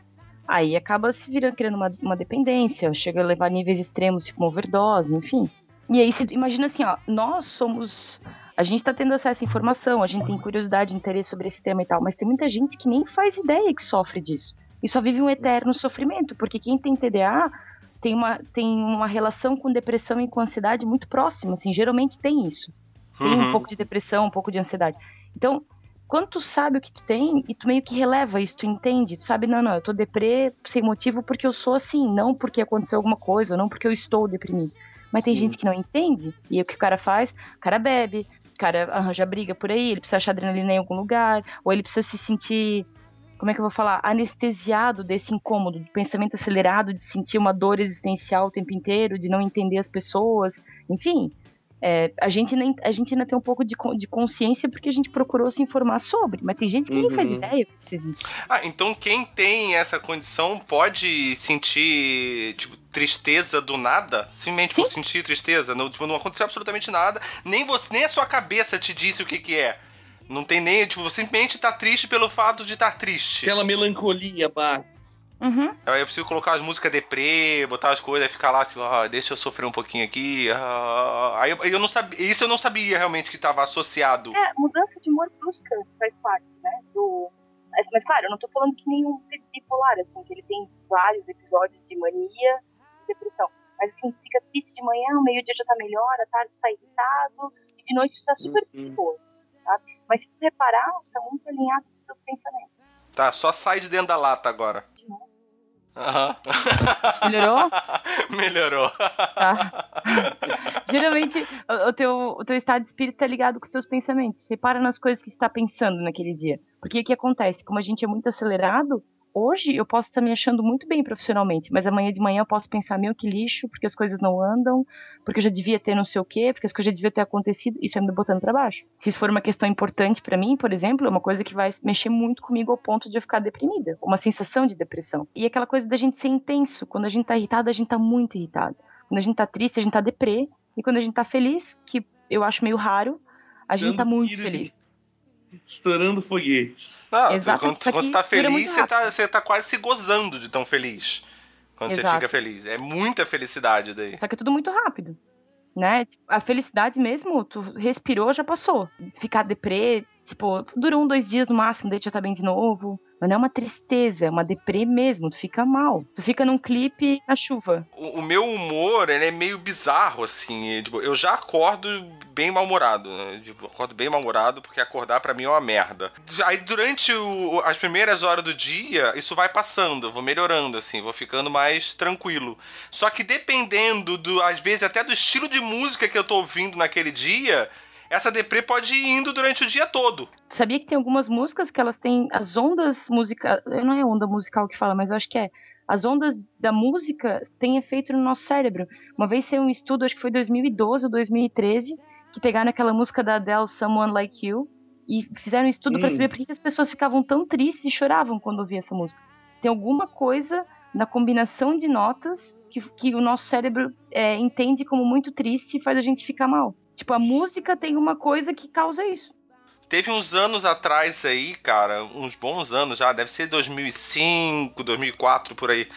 aí acaba se virando, criando uma, uma dependência, chega a levar níveis extremos, tipo uma overdose, enfim. E aí, se, imagina assim, ó, nós somos. A gente tá tendo acesso à informação, a gente tem curiosidade, interesse sobre esse tema e tal, mas tem muita gente que nem faz ideia que sofre disso. E só vive um eterno sofrimento, porque quem tem TDA tem uma, tem uma relação com depressão e com ansiedade muito próxima, assim, geralmente tem isso. Tem um Uhum. pouco de depressão, um pouco de ansiedade. Então, quando tu sabe o que tu tem e tu meio que releva isso, tu entende, tu sabe, não, não, eu tô deprê sem motivo porque eu sou assim, não porque aconteceu alguma coisa, não porque eu estou deprimido. Mas tem Sim. gente que não entende, e aí o que o cara faz? O cara bebe, cara arranja briga por aí, ele precisa achar adrenalina em algum lugar, ou ele precisa se sentir, como é que eu vou falar, anestesiado desse incômodo, do pensamento acelerado, de sentir uma dor existencial o tempo inteiro, de não entender as pessoas, enfim. É, a, gente nem, a gente ainda tem um pouco de, de consciência porque a gente procurou se informar sobre, mas tem gente que nem faz Uhum. ideia que isso existe. Ah, então quem tem essa condição pode sentir, tipo, tristeza do nada? Simplesmente por Sim. sentir tristeza? Não, tipo, não aconteceu absolutamente nada. Nem você, nem a sua cabeça te disse o que que é. Não tem nem, tipo, você simplesmente tá triste pelo fato de estar triste. Aquela melancolia básica. Uhum. Aí eu preciso colocar as músicas deprê, botar as coisas, aí ficar lá assim, ah, deixa eu sofrer um pouquinho aqui. ah. Aí eu, eu não sabia, isso eu não sabia realmente que estava associado. É, mudança de humor brusca faz parte, né? Do... Mas, mas, claro, eu não tô falando que nenhum bipolar, assim, que ele tem vários episódios de mania e depressão. Mas assim, fica triste de manhã, o meio-dia já tá melhor, à tarde tá irritado, e de noite tá super Uhum. de boa, sabe? Mas se tu reparar, tá muito alinhado com os teus pensamentos. Tá, só sai de dentro da lata agora. Aham. Melhorou? Melhorou. Tá. Geralmente, o, teu, o teu estado de espírito tá ligado com os teus pensamentos. Repara nas coisas que você está pensando naquele dia. Porque o que acontece? Como a gente é muito acelerado, hoje eu posso estar me achando muito bem profissionalmente, mas amanhã de manhã eu posso pensar, meu, que lixo, porque as coisas não andam, porque eu já devia ter não sei o quê, porque as coisas já deviam ter acontecido, isso é me botando pra baixo. Se isso for uma questão importante pra mim, por exemplo, é uma coisa que vai mexer muito comigo ao ponto de eu ficar deprimida, uma sensação de depressão. E aquela coisa da gente ser intenso, quando a gente tá irritado, a gente tá muito irritado. Quando a gente tá triste, a gente tá deprê, e quando a gente tá feliz, que eu acho meio raro, a gente Dando tá muito feliz. Estourando foguetes. Não, Exato, quando, você tá dura feliz, você tá, você tá quase se gozando de tão feliz. Quando você Exato. fica feliz. É muita felicidade daí. Só que é tudo muito rápido. Né? Tipo, A felicidade mesmo, tu respirou, já passou. Ficar deprê, tipo, dura um, dois dias no máximo, daí tu já tá bem de novo. Mas não é uma tristeza, é uma deprê mesmo, tu fica mal. Tu fica num clipe na chuva. O, o meu humor, ele é meio bizarro, assim. tipo, eu já acordo bem mal-humorado. Né? Tipo, acordo bem mal-humorado porque acordar pra mim é uma merda. Aí durante o- as primeiras horas do dia, isso vai passando, eu vou melhorando, assim, vou ficando mais tranquilo. Só que dependendo, do, às vezes, até do estilo de música que eu tô ouvindo naquele dia, essa deprê pode ir indo durante o dia todo. Sabia que tem algumas músicas que elas têm as ondas musicais. Não é onda musical que fala, mas eu acho que é. As ondas da música têm efeito no nosso cérebro. Uma vez saiu um estudo, acho que foi 2012 ou 2013, que pegaram aquela música da Adele, Someone Like You, e fizeram um estudo pra Hum. saber por que que as pessoas ficavam tão tristes e choravam quando ouviam essa música. Tem alguma coisa na combinação de notas que, que o nosso cérebro é, entende como muito triste e faz a gente ficar mal. Tipo, a música tem uma coisa que causa isso. Teve uns anos atrás aí, cara, uns bons anos já, deve ser 2005, 2004, por aí.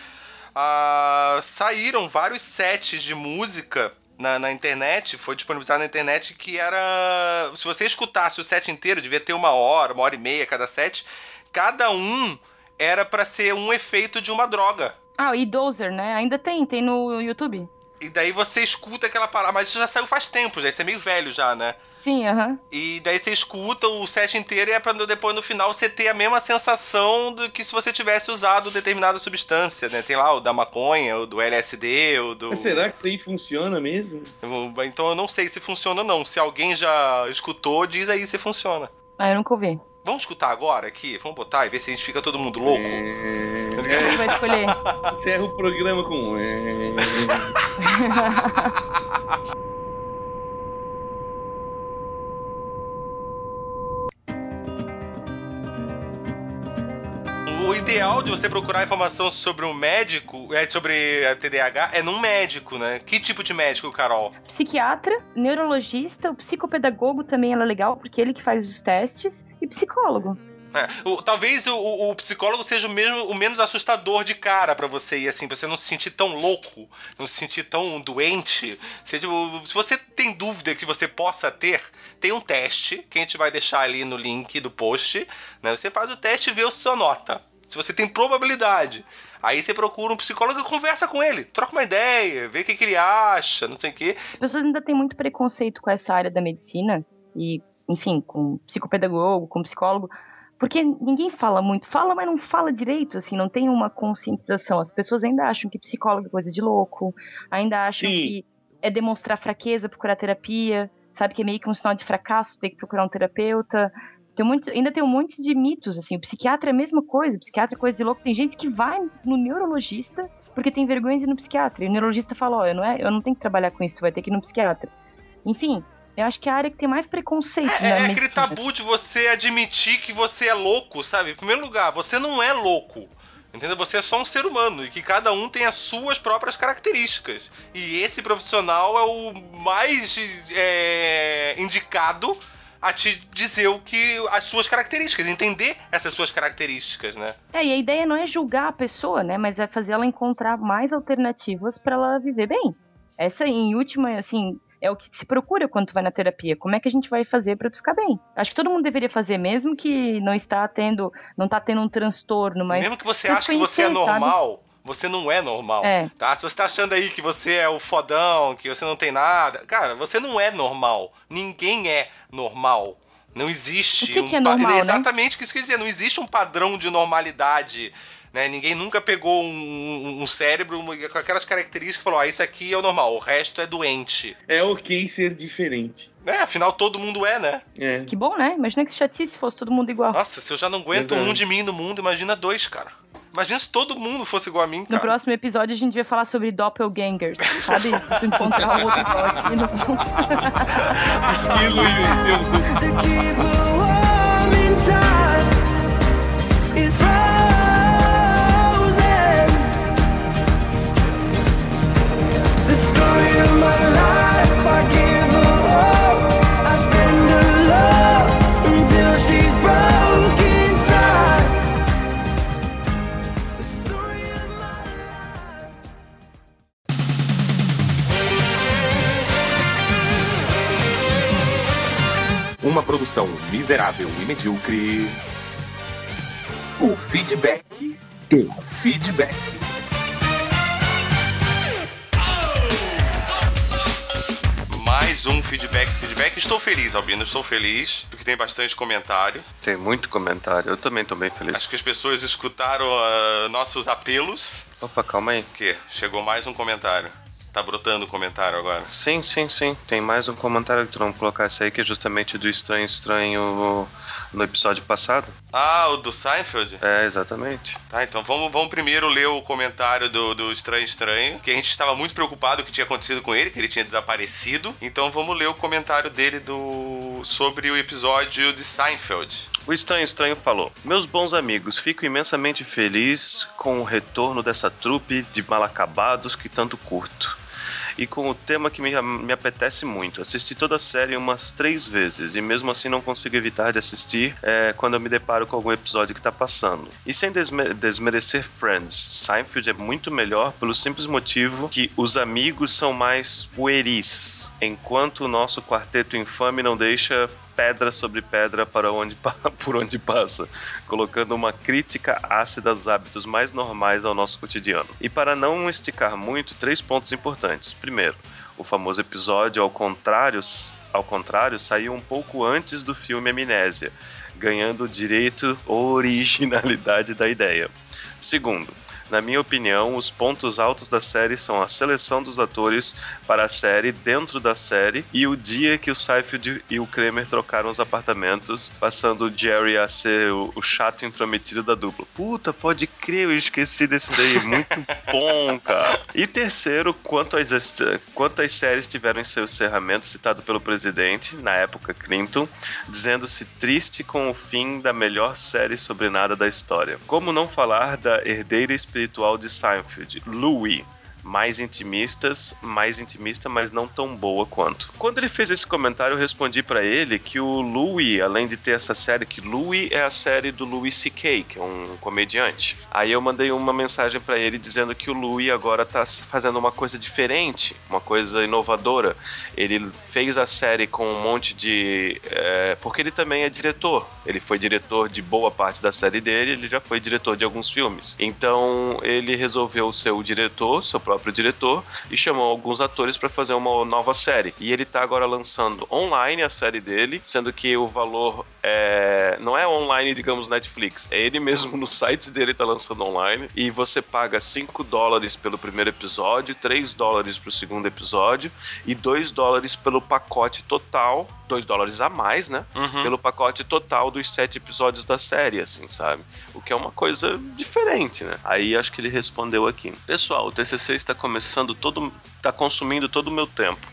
Ah, saíram vários sets de música na, na internet, foi disponibilizado na internet, que era. Se você escutasse o set inteiro, devia ter uma hora, uma hora e meia cada set, cada um era pra ser um efeito de uma droga. Ah, e Dozer, né? Ainda tem, tem no YouTube. E daí você escuta aquela parada, mas isso já saiu faz tempo, já, isso é meio velho já, né? Sim, aham. E daí você escuta o set inteiro e é pra depois no final você ter a mesma sensação do que se você tivesse usado determinada substância, né? Tem lá o da maconha, o do LSD, o do. Mas será que isso aí funciona mesmo? Então eu não sei se funciona ou não. Se alguém já escutou, diz aí se funciona. Ah, eu nunca ouvi. Vamos escutar agora aqui? Vamos botar e ver se a gente fica todo mundo louco? A gente É, vai escolher. encerra o programa com. é. ideal de você procurar informação sobre um médico, é, sobre a TDAH, é num médico, né? Que tipo de médico, Carol? Psiquiatra, neurologista, o psicopedagogo também é legal, porque ele que faz os testes, e psicólogo. É, o, talvez o, o, psicólogo seja o, mesmo, o menos assustador de cara para você ir assim, pra você não se sentir tão louco, não se sentir tão doente. Se, tipo, se você tem dúvida que você possa ter, tem um teste que a gente vai deixar ali no link do post. Né? Você faz o teste e vê a sua nota. Se você tem probabilidade. Aí você procura um psicólogo e conversa com ele, troca uma ideia, vê o que, que ele acha, não sei o quê. As pessoas ainda têm muito preconceito com essa área da medicina e, enfim, com psicopedagogo, com psicólogo porque ninguém fala muito, fala, mas não fala direito, assim, não tem uma conscientização. As pessoas ainda acham que psicólogo é coisa de louco, ainda acham Sim. que é demonstrar fraqueza, procurar terapia, sabe que é meio que um sinal de fracasso ter que procurar um terapeuta. Tem muito, ainda tem um monte de mitos, assim, o psiquiatra é a mesma coisa, o psiquiatra é coisa de louco. Tem gente que vai no neurologista porque tem vergonha de ir no psiquiatra. E o neurologista fala, ó, oh, eu, não é, eu não tenho que trabalhar com isso, tu vai ter que ir no psiquiatra. Enfim, eu acho que é a área que tem mais preconceito é, na É aquele tabu de você admitir que você é louco, sabe? Em primeiro lugar, você não é louco. Entendeu? Você é só um ser humano e que cada um tem as suas próprias características. E esse profissional é o mais é, indicado a te dizer o que as suas características, entender essas suas características, né? É, e a ideia não é julgar a pessoa, né, mas é fazer ela encontrar mais alternativas para ela viver bem. Essa em última, assim, é o que se procura quando tu vai na terapia. Como é que a gente vai fazer para tu ficar bem? Acho que todo mundo deveria fazer, mesmo que não está tendo, não tá tendo um transtorno, mas mesmo que você ache que você é normal. Sabe? Você não é normal, é. tá? Se você tá achando aí que você é o fodão, que você não tem nada, cara, você não é normal. Ninguém é normal. Não existe o que um que é normal, né? Exatamente o que isso quer dizer. Não existe um padrão de normalidade né? Ninguém nunca pegou um, um cérebro com aquelas características e falou: ah, isso aqui é o normal, o resto é doente. É ok ser diferente. É, afinal todo mundo é, né? É. Que bom, né? Imagina que chatice se fosse todo mundo igual. Nossa, se eu já não aguento um de mim no mundo, imagina dois, cara. Imagina se todo mundo fosse igual a mim, cara. No próximo episódio a gente vai falar sobre doppelgangers, sabe? Se tu encontrar um outro aqui no... Esquilo e os seus... Uma produção miserável e medíocre. O feedback. O feedback. mais um feedback, feedback. Estou feliz, Albino, estou feliz, porque tem bastante comentário. Tem muito comentário, eu também estou bem feliz. Acho que as pessoas escutaram uh, nossos apelos. Opa, calma aí. O quê? Chegou mais um comentário. Tá brotando o comentário agora. Sim, sim, sim. Tem mais um comentário que tu não colocasse aí, que é justamente do Estranho Estranho no episódio passado. Ah, o do Seinfeld? É, exatamente. Tá, então vamos, vamos primeiro ler o comentário do, do Estranho Estranho, que a gente estava muito preocupado com o que tinha acontecido com ele, que ele tinha desaparecido. Então vamos ler o comentário dele do sobre o episódio de Seinfeld. O Estranho Estranho falou: Meus bons amigos, fico imensamente feliz com o retorno dessa trupe de mal acabados que tanto curto e com o tema que me, me apetece muito. Assisti toda a série umas três vezes e mesmo assim não consigo evitar de assistir é, quando eu me deparo com algum episódio que está passando. E sem desme desmerecer Friends, Seinfeld é muito melhor pelo simples motivo que os amigos são mais pueris, enquanto o nosso quarteto infame não deixa pedra sobre pedra para onde, por onde passa, colocando uma crítica ácida aos hábitos mais normais ao nosso cotidiano. E para não esticar muito, três pontos importantes. Primeiro, o famoso episódio ao contrário, ao contrário saiu um pouco antes do filme Amnésia, ganhando o direito originalidade da ideia. Segundo, na minha opinião, os pontos altos da série são a seleção dos atores para a série dentro da série e o dia que o Seinfeld e o Kramer trocaram os apartamentos, passando o Jerry a ser o, o chato intrometido da dupla. Puta, pode crer, eu esqueci desse daí. Muito bom, cara. E terceiro, quanto às séries tiveram em seu encerramento citado pelo presidente, na época Clinton, dizendo-se triste com com o fim da melhor série sobre nada da história. Como não falar da herdeira espiritual de Seinfeld, Louie? Mais intimistas, mais intimista, mas não tão boa quanto. Quando ele fez esse comentário, eu respondi para ele que o Louis, além de ter essa série, que Louis é a série do Louis C.K., que é um comediante. Aí eu mandei uma mensagem para ele dizendo que o Louis agora tá fazendo uma coisa diferente, uma coisa inovadora. Ele fez a série com um monte de. É, porque ele também é diretor. Ele foi diretor de boa parte da série dele, ele já foi diretor de alguns filmes. Então ele resolveu ser o diretor, seu próprio diretor e chamou alguns atores para fazer uma nova série. E ele tá agora lançando online a série dele, sendo que o valor é, não é online, digamos, Netflix, é ele mesmo no site dele tá lançando online e você paga 5 dólares pelo primeiro episódio, 3 dólares pro segundo episódio e 2 dólares pelo pacote total 2 dólares a mais, né? Uhum. Pelo pacote total dos sete episódios da série, assim, sabe? O que é uma coisa diferente, né? Aí acho que ele respondeu aqui. Pessoal, o TCC está começando todo. está consumindo todo o meu tempo.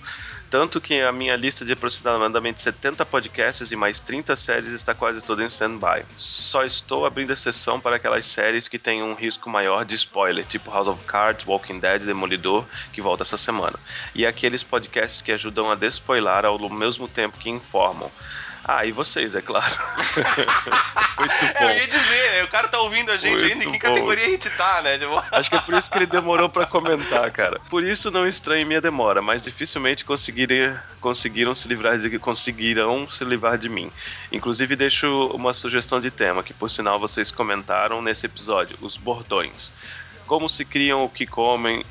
Tanto que a minha lista de aproximadamente 70 podcasts e mais 30 séries está quase toda em stand-by. Só estou abrindo exceção para aquelas séries que têm um risco maior de spoiler, tipo House of Cards, Walking Dead, Demolidor, que volta essa semana. E aqueles podcasts que ajudam a despoilar ao mesmo tempo que informam. Ah, e vocês, é claro. Muito bom. Eu ia dizer, né? O cara tá ouvindo a gente Muito ainda, em que bom. categoria a gente tá, né? Tipo... Acho que é por isso que ele demorou para comentar, cara. Por isso não estranhe minha demora, mas dificilmente conseguirem, conseguiram se livrar de conseguirão se livrar de mim. Inclusive deixo uma sugestão de tema, que por sinal vocês comentaram nesse episódio, os bordões. Como se criam o que comem,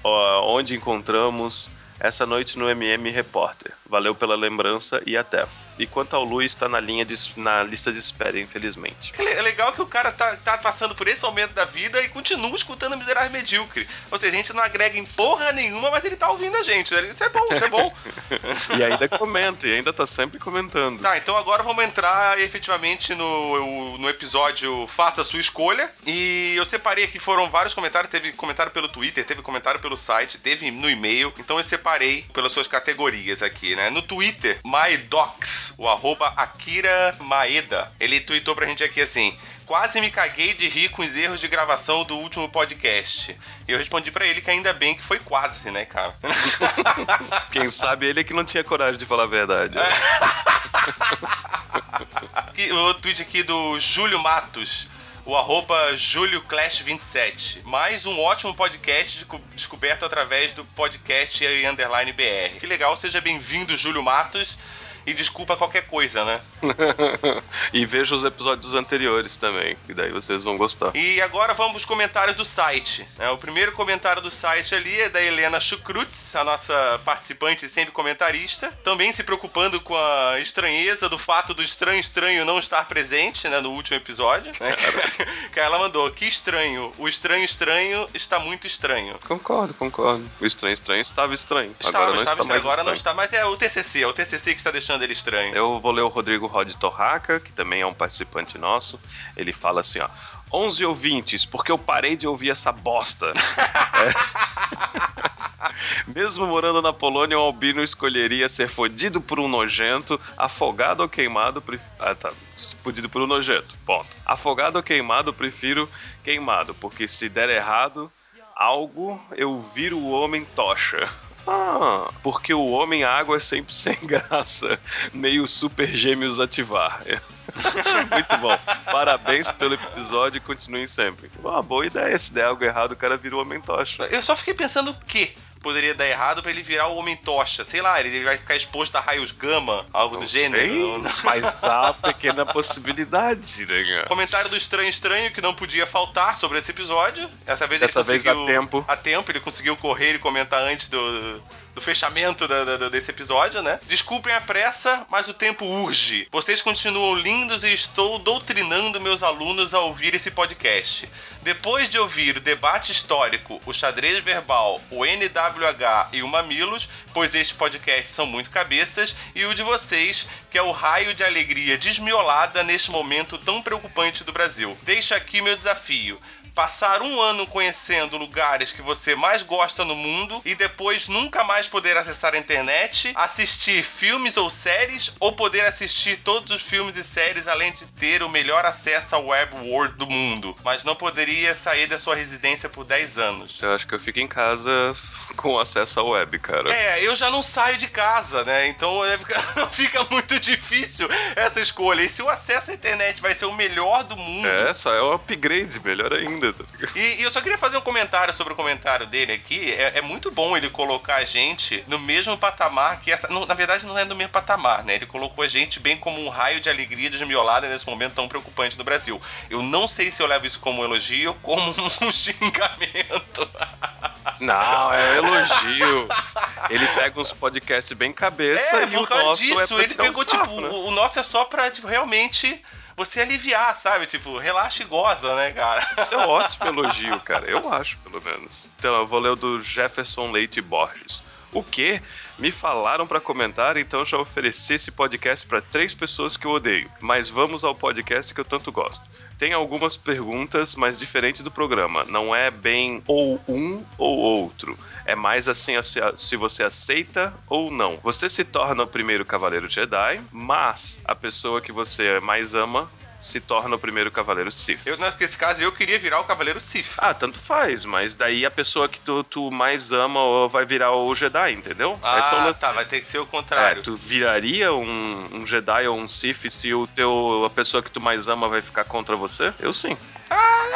onde encontramos essa noite no MM Repórter. Valeu pela lembrança e até. E quanto ao Luiz, está na linha de, na lista de espera, infelizmente. É legal que o cara tá, tá passando por esse momento da vida e continua escutando Miserável Medíocre. Ou seja, a gente não agrega em porra nenhuma, mas ele tá ouvindo a gente. Isso é bom, isso é bom. e ainda comenta, e ainda tá sempre comentando. Tá, então agora vamos entrar efetivamente no, no episódio Faça a Sua Escolha. E eu separei aqui, foram vários comentários. Teve comentário pelo Twitter, teve comentário pelo site, teve no e-mail. Então eu separei pelas suas categorias aqui, né? No Twitter, MyDocs o arroba Akira Maeda, ele tweetou pra gente aqui assim: Quase me caguei de rir com os erros de gravação do último podcast. E eu respondi para ele que ainda bem que foi quase, né, cara? Quem sabe ele é que não tinha coragem de falar a verdade. o tweet aqui do Júlio Matos o arroba JúlioClash27. Mais um ótimo podcast descoberto através do podcast Underline BR. Que legal, seja bem-vindo, Júlio Matos e desculpa qualquer coisa, né? e veja os episódios anteriores também, que daí vocês vão gostar. E agora vamos para os comentários do site. É, o primeiro comentário do site ali é da Helena Chukrutz, a nossa participante e sempre comentarista, também se preocupando com a estranheza do fato do estranho estranho não estar presente né, no último episódio. Né? que ela mandou, que estranho, o estranho estranho está muito estranho. Concordo, concordo. O estranho estranho estava estranho. Estava, agora não estava está mais agora estranho. não está, mas é o TCC, é o TCC que está deixando achando ele estranho? Eu vou ler o Rodrigo Rod Torraca, que também é um participante nosso. Ele fala assim, ó. 11 ouvintes, porque eu parei de ouvir essa bosta. é. Mesmo morando na Polônia, o albino escolheria ser fodido por um nojento, afogado ou queimado. Ah, tá. Fodido por um nojento. Ponto. Afogado ou queimado, prefiro queimado, porque se der errado algo, eu viro o homem tocha. Ah, porque o homem água é sempre sem graça. Meio super gêmeos ativar. Muito bom. Parabéns pelo episódio e continuem sempre. Uma boa ideia. Se der algo errado, o cara vira o homem tocha. Eu só fiquei pensando o quê? Poderia dar errado para ele virar o Homem Tocha. Sei lá, ele vai ficar exposto a raios gama, algo não do gênero. Sei, mas há pequena possibilidade, né? Comentário do Estranho Estranho que não podia faltar sobre esse episódio. Essa vez Dessa ele vez conseguiu. A tempo. A tempo, ele conseguiu correr e comentar antes do do fechamento da, da, desse episódio, né? Desculpem a pressa, mas o tempo urge. Vocês continuam lindos e estou doutrinando meus alunos a ouvir esse podcast. Depois de ouvir o debate histórico, o xadrez verbal, o NWH e o Mamilos, pois estes podcasts são muito cabeças, e o de vocês, que é o raio de alegria desmiolada neste momento tão preocupante do Brasil. Deixa aqui meu desafio passar um ano conhecendo lugares que você mais gosta no mundo e depois nunca mais poder acessar a internet, assistir filmes ou séries ou poder assistir todos os filmes e séries além de ter o melhor acesso ao web world do mundo, mas não poderia sair da sua residência por 10 anos. Eu acho que eu fico em casa com acesso à web, cara. É, eu já não saio de casa, né? Então é, fica muito difícil essa escolha. E se o acesso à internet vai ser o melhor do mundo. É, só é um upgrade, melhor ainda. Tá e, e, eu só queria fazer um comentário sobre o comentário dele aqui. É, é, muito bom ele colocar a gente no mesmo patamar que essa. na verdade, não é no mesmo patamar, né? Ele colocou a gente bem como um raio de alegria desmiolada nesse momento tão preocupante no Brasil. Eu não sei se eu levo isso como um elogio ou como um xingamento. Não, é elogio. Ele pega uns podcasts bem cabeça é, e o nosso é disso, é ele pegou, um sarro, tipo, né? o nosso é só pra, tipo, realmente você aliviar, sabe? Tipo, relaxa e goza, né, cara? Isso é um ótimo elogio, cara. Eu acho, pelo menos. Então, eu vou ler o do Jefferson Leite Borges. O quê? Me falaram para comentar, então já ofereci esse podcast para três pessoas que eu odeio. Mas vamos ao podcast que eu tanto gosto. Tem algumas perguntas, mas diferente do programa. Não é bem ou um ou outro. É mais assim se você aceita ou não. Você se torna o primeiro Cavaleiro Jedi, mas a pessoa que você mais ama se torna o primeiro Cavaleiro Sith. Eu, nesse caso, eu queria virar o Cavaleiro Sith. Ah, tanto faz, mas daí a pessoa que tu, tu mais ama vai virar o Jedi, entendeu? Ah, tá, vai ter que ser o contrário. É, tu viraria um, um, Jedi ou um Sith se o teu, a pessoa que tu mais ama vai ficar contra você? Eu sim. Ah,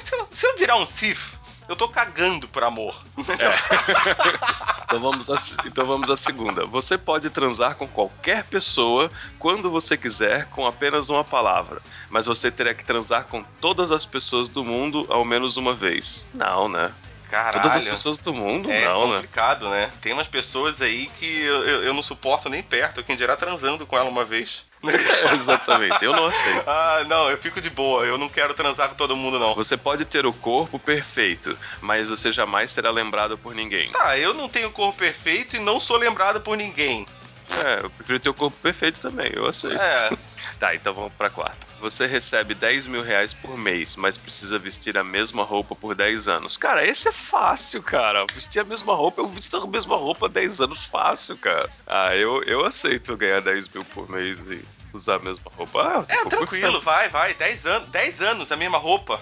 se eu, se eu virar um Sith, eu tô cagando por amor. É. então, vamos a, então vamos à segunda. Você pode transar com qualquer pessoa quando você quiser com apenas uma palavra, mas você terá que transar com todas as pessoas do mundo ao menos uma vez. Não, né? Caralho. Todas as pessoas do mundo, é não, né? É complicado, né? Tem umas pessoas aí que eu, eu, não suporto nem perto, quem dirá transando com ela uma vez. Exatamente, eu não aceito. Ah, não, eu fico de boa, eu não quero transar com todo mundo, não. Você pode ter o corpo perfeito, mas você jamais será lembrado por ninguém. Tá, eu não tenho corpo perfeito e não sou lembrado por ninguém. É, eu prefiro ter o corpo perfeito também, eu aceito. É. tá, então vamos pra quarta. Você recebe 10 mil reais por mês, mas precisa vestir a mesma roupa por 10 anos. Cara, esse é fácil, cara. Vestir a mesma roupa, eu visto a mesma roupa há 10 anos fácil, cara. Ah, eu, eu aceito ganhar 10 mil por mês e usar a mesma roupa. Ah, é, tranquilo, vai, vai. 10 anos, 10 anos a mesma roupa.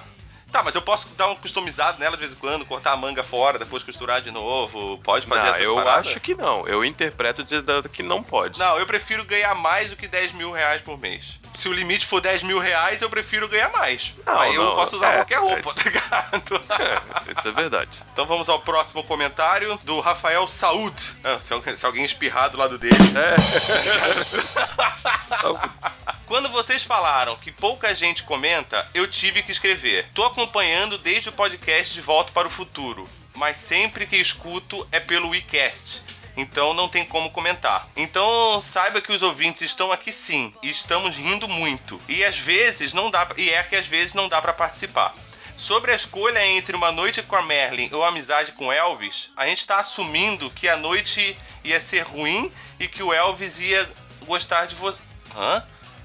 Tá, mas eu posso dar um customizado nela de vez em quando, cortar a manga fora, depois costurar de novo. Pode fazer essas eu paradas? acho que não. Eu interpreto de, de, que não pode. Não, eu prefiro ganhar mais do que 10 mil reais por mês. Se o limite for 10 mil reais, eu prefiro ganhar mais. Não, Aí eu não, posso usar é, qualquer roupa, é, tá ligado? É, isso é verdade. Então vamos ao próximo comentário do Rafael Saúd. Ah, se, alguém, se alguém espirrar do lado dele. É. Quando vocês falaram que pouca gente comenta, eu tive que escrever. Tô acompanhando desde o podcast De Volta para o Futuro, mas sempre que escuto é pelo WeCast. Então não tem como comentar. Então saiba que os ouvintes estão aqui sim, e estamos rindo muito. E às vezes não dá, e é que às vezes não dá para participar. Sobre a escolha entre uma noite com a Merlin ou amizade com Elvis, a gente está assumindo que a noite ia ser ruim e que o Elvis ia gostar de você. Hã?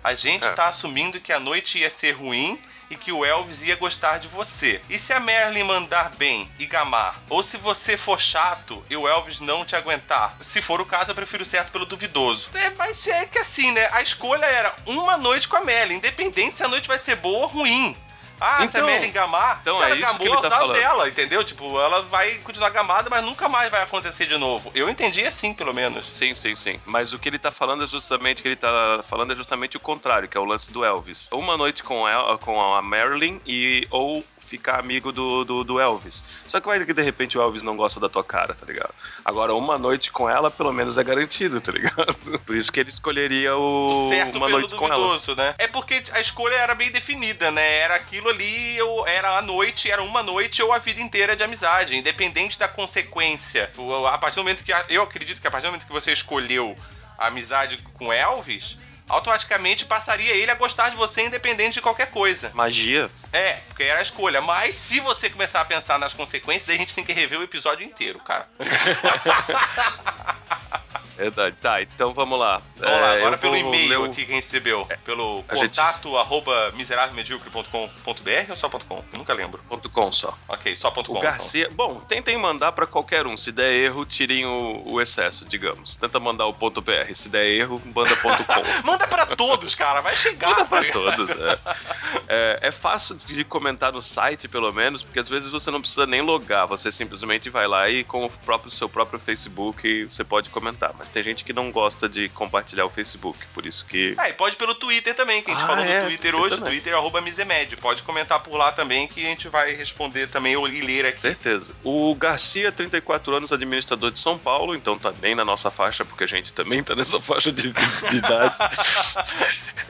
A gente está é. assumindo que a noite ia ser ruim e que o Elvis ia gostar de você. E se a Merlin mandar bem e gamar? Ou se você for chato e o Elvis não te aguentar? Se for o caso, eu prefiro certo pelo duvidoso. É, mas é que assim, né? A escolha era uma noite com a Merlin, independente se a noite vai ser boa ou ruim. Ah, então, se a Merlin gamar, então se é ela isso gamou, que ele tá falando. dela, entendeu? Tipo, ela vai continuar gamada, mas nunca mais vai acontecer de novo. Eu entendi assim, pelo menos. Sim, sim, sim. Mas o que ele tá falando é justamente que ele tá falando é justamente o contrário, que é o lance do Elvis. Uma noite com, El, com a Marilyn e ou ficar amigo do, do, do, Elvis. Só que vai que de repente o Elvis não gosta da tua cara, tá ligado? Agora, uma noite com ela, pelo menos é garantido, tá ligado? Por isso que ele escolheria o, o certo uma noite duvidoso, com ela. né? É porque a escolha era bem definida, né? Era aquilo ali, eu, era a noite, era uma noite ou a vida inteira de amizade, independente da consequência. A partir do momento que. Eu acredito que a partir do momento que você escolheu a amizade com Elvis automaticamente passaria ele a gostar de você independente de qualquer coisa. Magia. É, porque era a escolha. Mas se você começar a pensar nas consequências, daí a gente tem que rever o episódio inteiro, cara. Verdade. Tá, então vamos lá. Vamos lá, É, agora pelo e-mail o- aqui que a gente recebeu. Pelo a gente- contato arroba miserávelmedíocre.com.br ou só .com? Eu nunca lembro. Ponto .com só. Ok, só ponto .com. O Garcia. Bom, tentem mandar pra qualquer um. Se der erro, tirem o, o excesso, digamos. Tenta mandar o ponto .br. Se der erro, manda ponto .com. então. Manda pra todos, cara. Vai chegar. Manda pra ligado? todos. É. É, é fácil de comentar no site, pelo menos, porque às vezes você não precisa nem logar. Você simplesmente vai lá e com o próprio seu próprio Facebook você pode comentar. Mas tem gente que não gosta de compartilhar o Facebook, por isso que. Ah, e pode pelo Twitter também, que a gente Ah, falou é, no Twitter hoje, também. Twitter arroba Misemed. Pode comentar por lá também que a gente vai responder também ou ler aqui. Certeza. O Garcia, 34 anos, administrador de São Paulo, então tá bem na nossa faixa, porque a gente também tá nessa faixa de, de- de idade.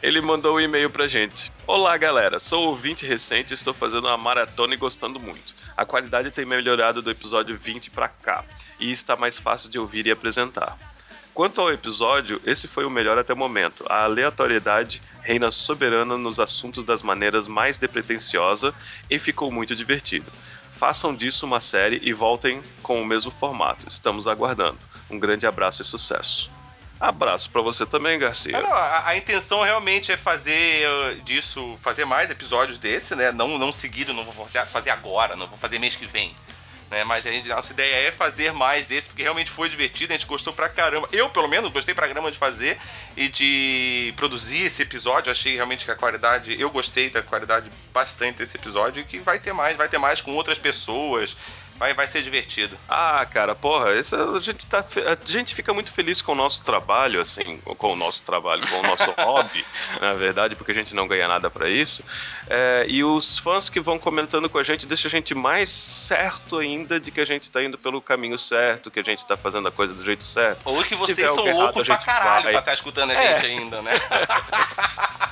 Ele mandou um e-mail pra gente. Olá, galera. Sou ouvinte recente e estou fazendo uma maratona e gostando muito. A qualidade tem melhorado do episódio 20 pra cá e está mais fácil de ouvir e apresentar. Quanto ao episódio, esse foi o melhor até o momento. A aleatoriedade reina soberana nos assuntos das maneiras mais despretensiosa e ficou muito divertido. Façam disso uma série e voltem com o mesmo formato. Estamos aguardando. Um grande abraço e sucesso. Abraço pra você também, Garcia. Ah, não, a, a intenção realmente é fazer uh, disso, fazer mais episódios desse, né? Não, não seguido, não vou fazer agora, não vou fazer mês que vem. Né? Mas a gente- nossa ideia é fazer mais desse, porque realmente foi divertido, a gente gostou pra caramba. Eu, pelo menos, gostei pra caramba de fazer e de produzir esse episódio. Achei realmente que a qualidade, eu gostei da qualidade bastante desse episódio e que vai ter mais, vai ter mais com outras pessoas. Vai, vai ser divertido. Ah, cara, porra, isso, a, gente tá, a gente fica muito feliz com o nosso trabalho, assim, com o nosso trabalho, com o nosso hobby, na verdade, porque a gente não ganha nada pra isso. É, e os fãs que vão comentando com a gente deixa a gente mais certo ainda de que a gente tá indo pelo caminho certo, que a gente tá fazendo a coisa do jeito certo. Ou que Se vocês são loucos pra caralho vai. pra estar escutando a É. gente ainda, né?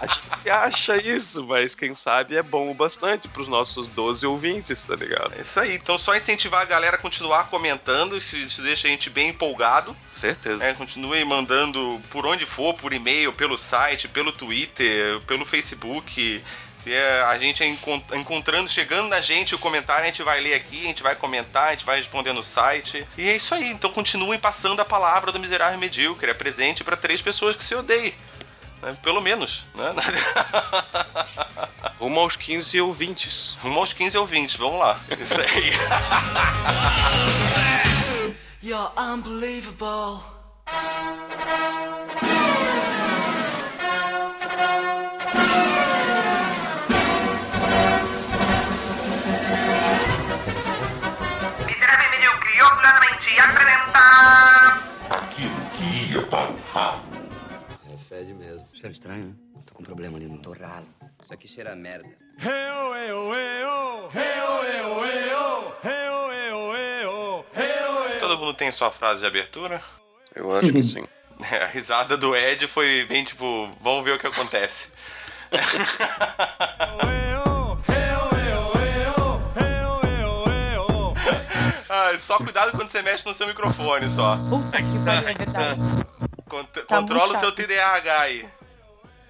A gente acha isso, mas quem sabe é bom o bastante pros nossos 12 ouvintes, tá ligado? É isso aí. Então só incentivar a galera a continuar comentando, isso, isso deixa a gente bem empolgado. Certeza. É, continue mandando por onde for, por e-mail, pelo site, pelo Twitter, pelo Facebook. Se é a gente é encon- encontrando, chegando na gente o comentário, a gente vai ler aqui, a gente vai comentar, a gente vai responder no site. E é isso aí. Então continuem passando a palavra do miserável medíocre. É presente para três pessoas que se odeiem. Né? Pelo menos, né? Rumo aos 15 ouvintes. Rumo aos 15 ouvintes, vamos lá. Isso aí. You're unbelievable. Aquilo que ia para o ralo. Cheiro estranho, né? Tô com um problema ali no torralo. Isso aqui cheira a merda. Todo mundo tem sua frase de abertura? Eu acho que sim. É, a risada do Ed foi bem tipo, vamos ver o que acontece. Ah, só cuidado quando você mexe no seu microfone, só. Puta que pariu, é verdade. Cont- Tá controla o seu. TDAH aí.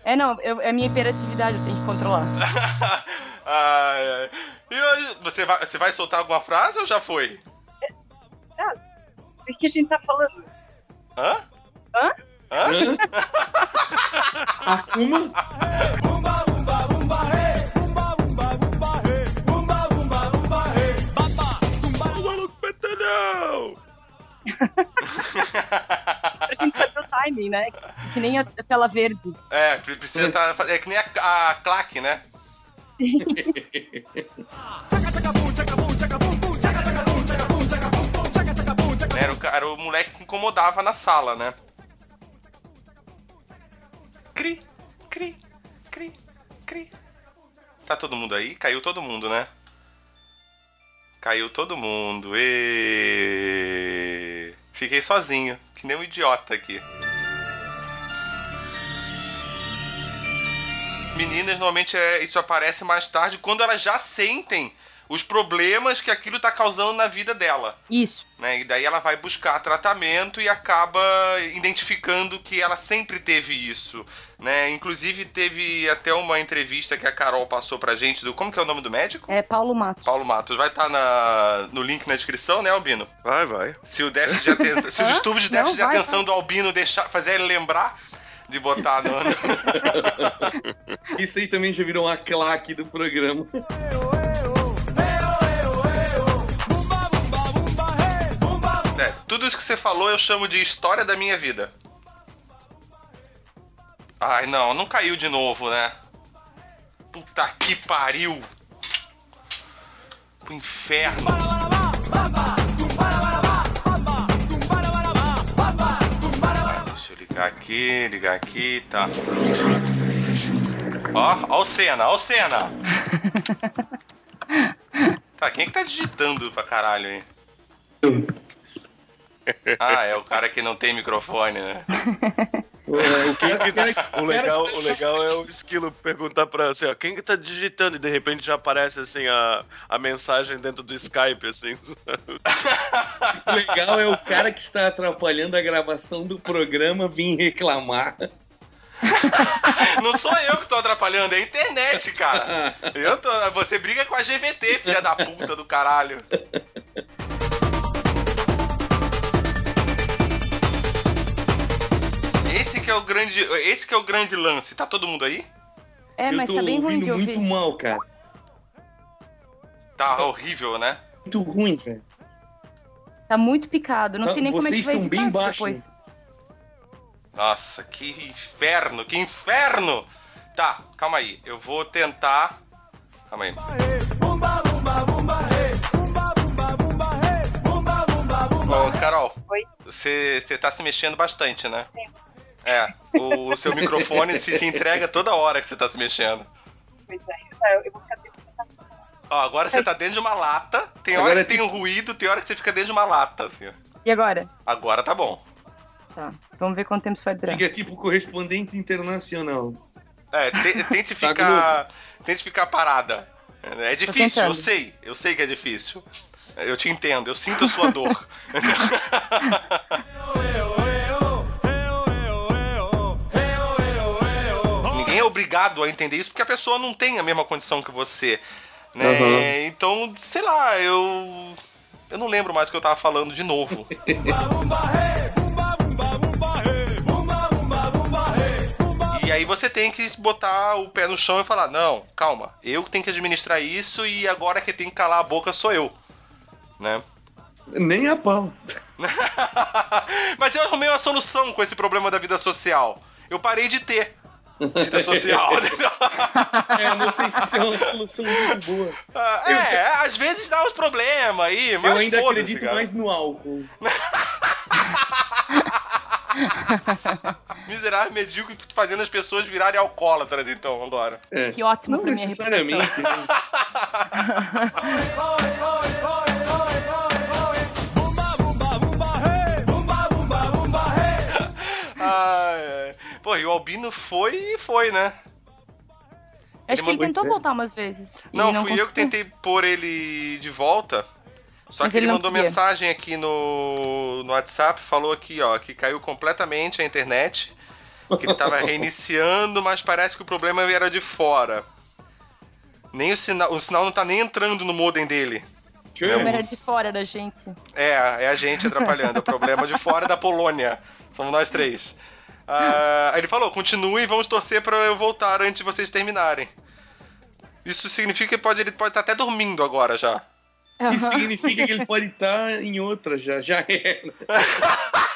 É, não, eu- é a minha hiperatividade, eu tenho que controlar. Ai, ai. E hoje, você vai, você vai soltar alguma frase ou já foi? O que a gente tá falando? Hã? Hã? Hã? Akuma? Pra né? Que nem a, tela verde. É, pre- precisa estar. É que nem a, a claque, né? Era o, era o moleque que incomodava na sala, né? Cri, cri, cri, cri. Tá todo mundo aí? Caiu todo mundo, né? Caiu todo mundo. E Fiquei sozinho, que nem um idiota aqui. Meninas, normalmente é, isso aparece mais tarde, quando elas já sentem os problemas que aquilo tá causando na vida dela. Isso. Né? E daí ela vai buscar tratamento e acaba identificando que ela sempre teve isso. Né? Inclusive teve até uma entrevista que a Carol passou pra gente do. Como que é o nome do médico? É Paulo Matos. Paulo Matos. Vai estar na, no link na descrição, né, Albino? Vai, vai. Se o déficit de atenção. se o distúrbio de Não, déficit de vai, atenção vai. do Albino deixar, fazer ele lembrar de botar no. Isso aí também já virou uma claque do programa. É, tudo isso que você falou eu chamo de história da minha vida. Ai, não, não caiu de novo, né? Puta que pariu! Pro inferno! Ligar aqui, ligar aqui, tá. Ó, ó o Senna, ó o Senna! Tá, quem é que tá digitando pra caralho aí? Ah, é o cara que não tem microfone, né? O legal, o legal é o esquilo perguntar pra assim, ó, quem que tá digitando e de repente já aparece assim a, a mensagem dentro do Skype, assim. sabe? O legal é o cara que está atrapalhando a gravação do programa vir reclamar. Não sou eu que tô atrapalhando, é a internet, cara. Eu tô, você briga com a GVT, filha da puta do caralho. É o grande, esse que é o grande lance. Tá todo mundo aí? É, eu mas tô tá bem ruim ouvindo de ouvir. muito mal, cara. Tá horrível, né? Muito ruim, velho. Tá muito picado. Não Tá, sei nem como é que vocês vai estão editar bem isso baixo. depois. Nossa, que inferno, que inferno! Tá, calma aí. Eu vou tentar. Calma aí. Ô, Carol. Oi? Você, você tá se mexendo bastante, né? Sim. É, o, o seu microfone te, te entrega toda hora que você tá se mexendo. Pois é. Tá, eu, vou ficar Ó, agora você tá dentro de uma lata, tem Agora hora é que tem um ruído, tem hora que você fica dentro de uma lata, assim. E agora? Agora tá bom. Tá. Vamos ver quanto tempo isso vai durar. Fica tipo correspondente internacional. É, te- tente Tá ficar. tente ficar parada. É difícil, eu sei. Eu sei que é difícil. Eu te entendo, eu sinto a sua dor. obrigado a entender isso porque a pessoa não tem a mesma condição que você. Né? Aham. Então, sei lá, eu. Eu não lembro mais o que eu tava falando de novo. E aí você tem que botar o pé no chão e falar: não, calma, eu que tenho que administrar isso e agora quem tem que calar a boca sou eu. Né? Nem a pau. Mas eu arrumei uma solução com esse problema da vida social. Eu parei de ter vida social. É, eu não sei se isso é uma solução muito boa. Ah, Eu é, às vezes dá uns problemas aí, mas eu ainda acredito cara. mais no álcool. Miserável medíocre fazendo as pessoas virarem alcoólatras, então, agora. É. Que ótimo Não necessariamente. né? Ai, ai. Pô, e o Albino foi e foi, né? Acho que ele tentou é. voltar umas vezes. Não, não fui eu que conseguiu. tentei pôr ele de volta. Só Mas que ele ele mandou queria. mensagem aqui no, no WhatsApp, falou aqui, ó, que caiu completamente a internet. Que ele tava reiniciando, mas parece que o problema era de fora. Nem o sinal. O sinal não tá nem entrando no modem dele. Tchê. Como era de fora da gente. É, é a gente atrapalhando. É o problema de fora da Polônia. Somos nós três. Ah, ele falou: continue e vamos torcer pra eu voltar antes de vocês terminarem. Isso significa que pode, ele pode estar até dormindo agora já. Isso significa que ele pode estar em outra já, já era.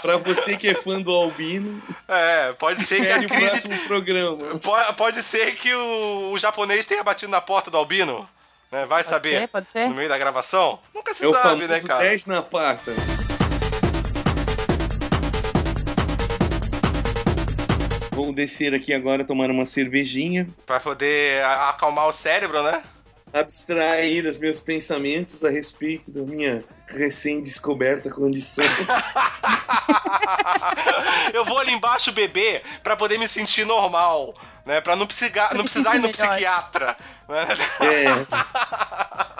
pra você que é fã do Albino, É, pode ser que a o crise. próximo programa. Pode, pode ser que o, o japonês tenha batido na porta do Albino. Né? Vai Pode saber. ser, pode ser. No meio da gravação? Nunca se É o sabe, né, cara? 10 na pata. Vou descer aqui agora, tomar uma cervejinha, Pra poder acalmar o cérebro, né? abstrair os meus pensamentos a respeito da minha recém-descoberta condição. eu vou ali embaixo beber pra poder me sentir normal, né? Pra não precisar, não precisar ir no melhor. psiquiatra. Né? É.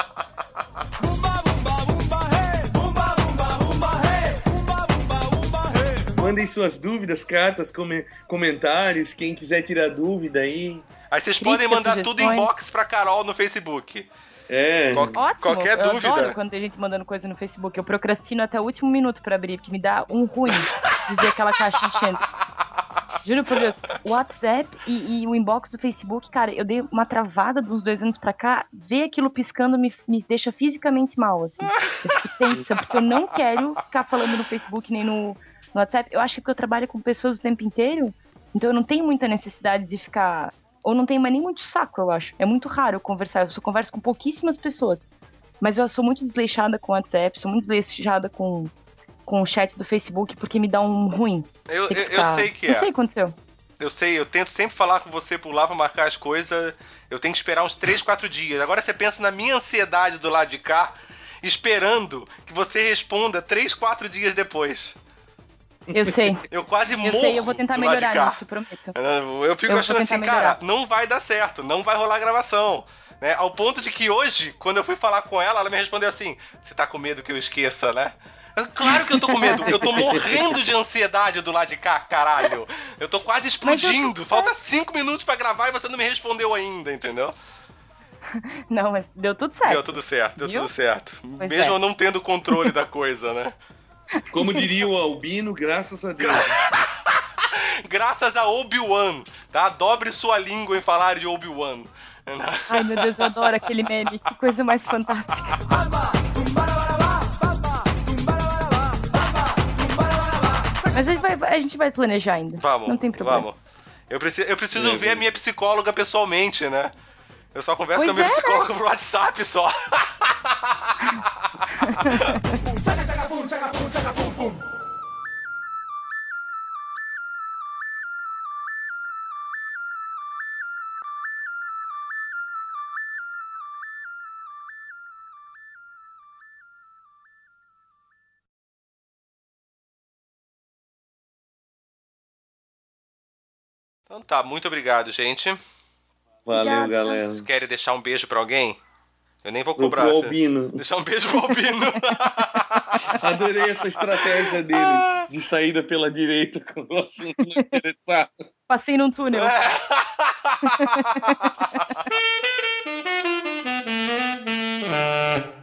Mandem suas dúvidas, cartas, come- comentários. Quem quiser tirar dúvida aí. Aí vocês podem mandar tudo sugestões. inbox pra Carol no Facebook. É. Qual- Ótimo, qualquer eu dúvida. adoro quando tem gente mandando coisa no Facebook. Eu procrastino até o último minuto pra abrir, porque me dá um ruim dizer aquela caixa enchendo. Juro por Deus, o WhatsApp e, e o inbox do Facebook, cara, eu dei uma travada de uns dois anos pra cá, ver aquilo piscando me, me deixa fisicamente mal, assim. Eu fico tensa, porque eu não quero ficar falando no Facebook nem no, no WhatsApp. Eu acho que é porque eu trabalho com pessoas o tempo inteiro, então eu não tenho muita necessidade de ficar. Ou não tenho mais nem muito saco, eu acho. É muito raro eu conversar. Eu só converso com pouquíssimas pessoas. Mas eu sou muito desleixada com o WhatsApp, sou muito desleixada com, com o chat do Facebook, porque me dá um ruim. Eu, eu, eu sei que Não é. sei o que aconteceu. Eu sei, eu tento sempre falar com você por lá pra marcar as coisas. Eu tenho que esperar uns 3, 4 dias. Agora você pensa na minha ansiedade do lado de cá, esperando que você responda 3, 4 dias depois. Eu sei. Eu quase Eu morro. sei, eu vou tentar melhorar cá. nisso, prometo. Eu fico Eu achando assim, melhorar. cara, não vai dar certo, não vai rolar gravação. Né? Ao ponto de que hoje, quando eu fui falar com ela, ela me respondeu assim: Você tá com medo que eu esqueça, né? Eu, Claro que eu tô com medo. Eu tô morrendo de ansiedade do lado de cá, caralho. Eu tô quase explodindo. Falta cinco minutos pra gravar e você não me respondeu ainda, entendeu? Não, mas deu tudo certo. Deu tudo certo, deu Viu? tudo certo. Pois Mesmo é. eu não tendo controle da coisa, né? Como diria o Albino, graças a Deus. Graças a Obi-Wan, tá? Dobre sua língua em falar de Obi-Wan. Ai, meu Deus, eu adoro aquele meme. Que coisa mais fantástica. Mas a gente vai, a gente vai planejar ainda. Vamos, Não tem problema. vamos. Eu preciso, eu preciso ver a minha psicóloga pessoalmente, né? Eu só converso Pois com a minha psicóloga por WhatsApp só. Então tá, muito obrigado, gente. Valeu, Obrigada. galera. Vocês querem deixar um beijo pra alguém? Eu nem vou cobrar. pro você- Albino. Deixar um beijo pro Albino. Adorei essa estratégia dele de saída pela direita com o assunto interessado. Passei num túnel. É.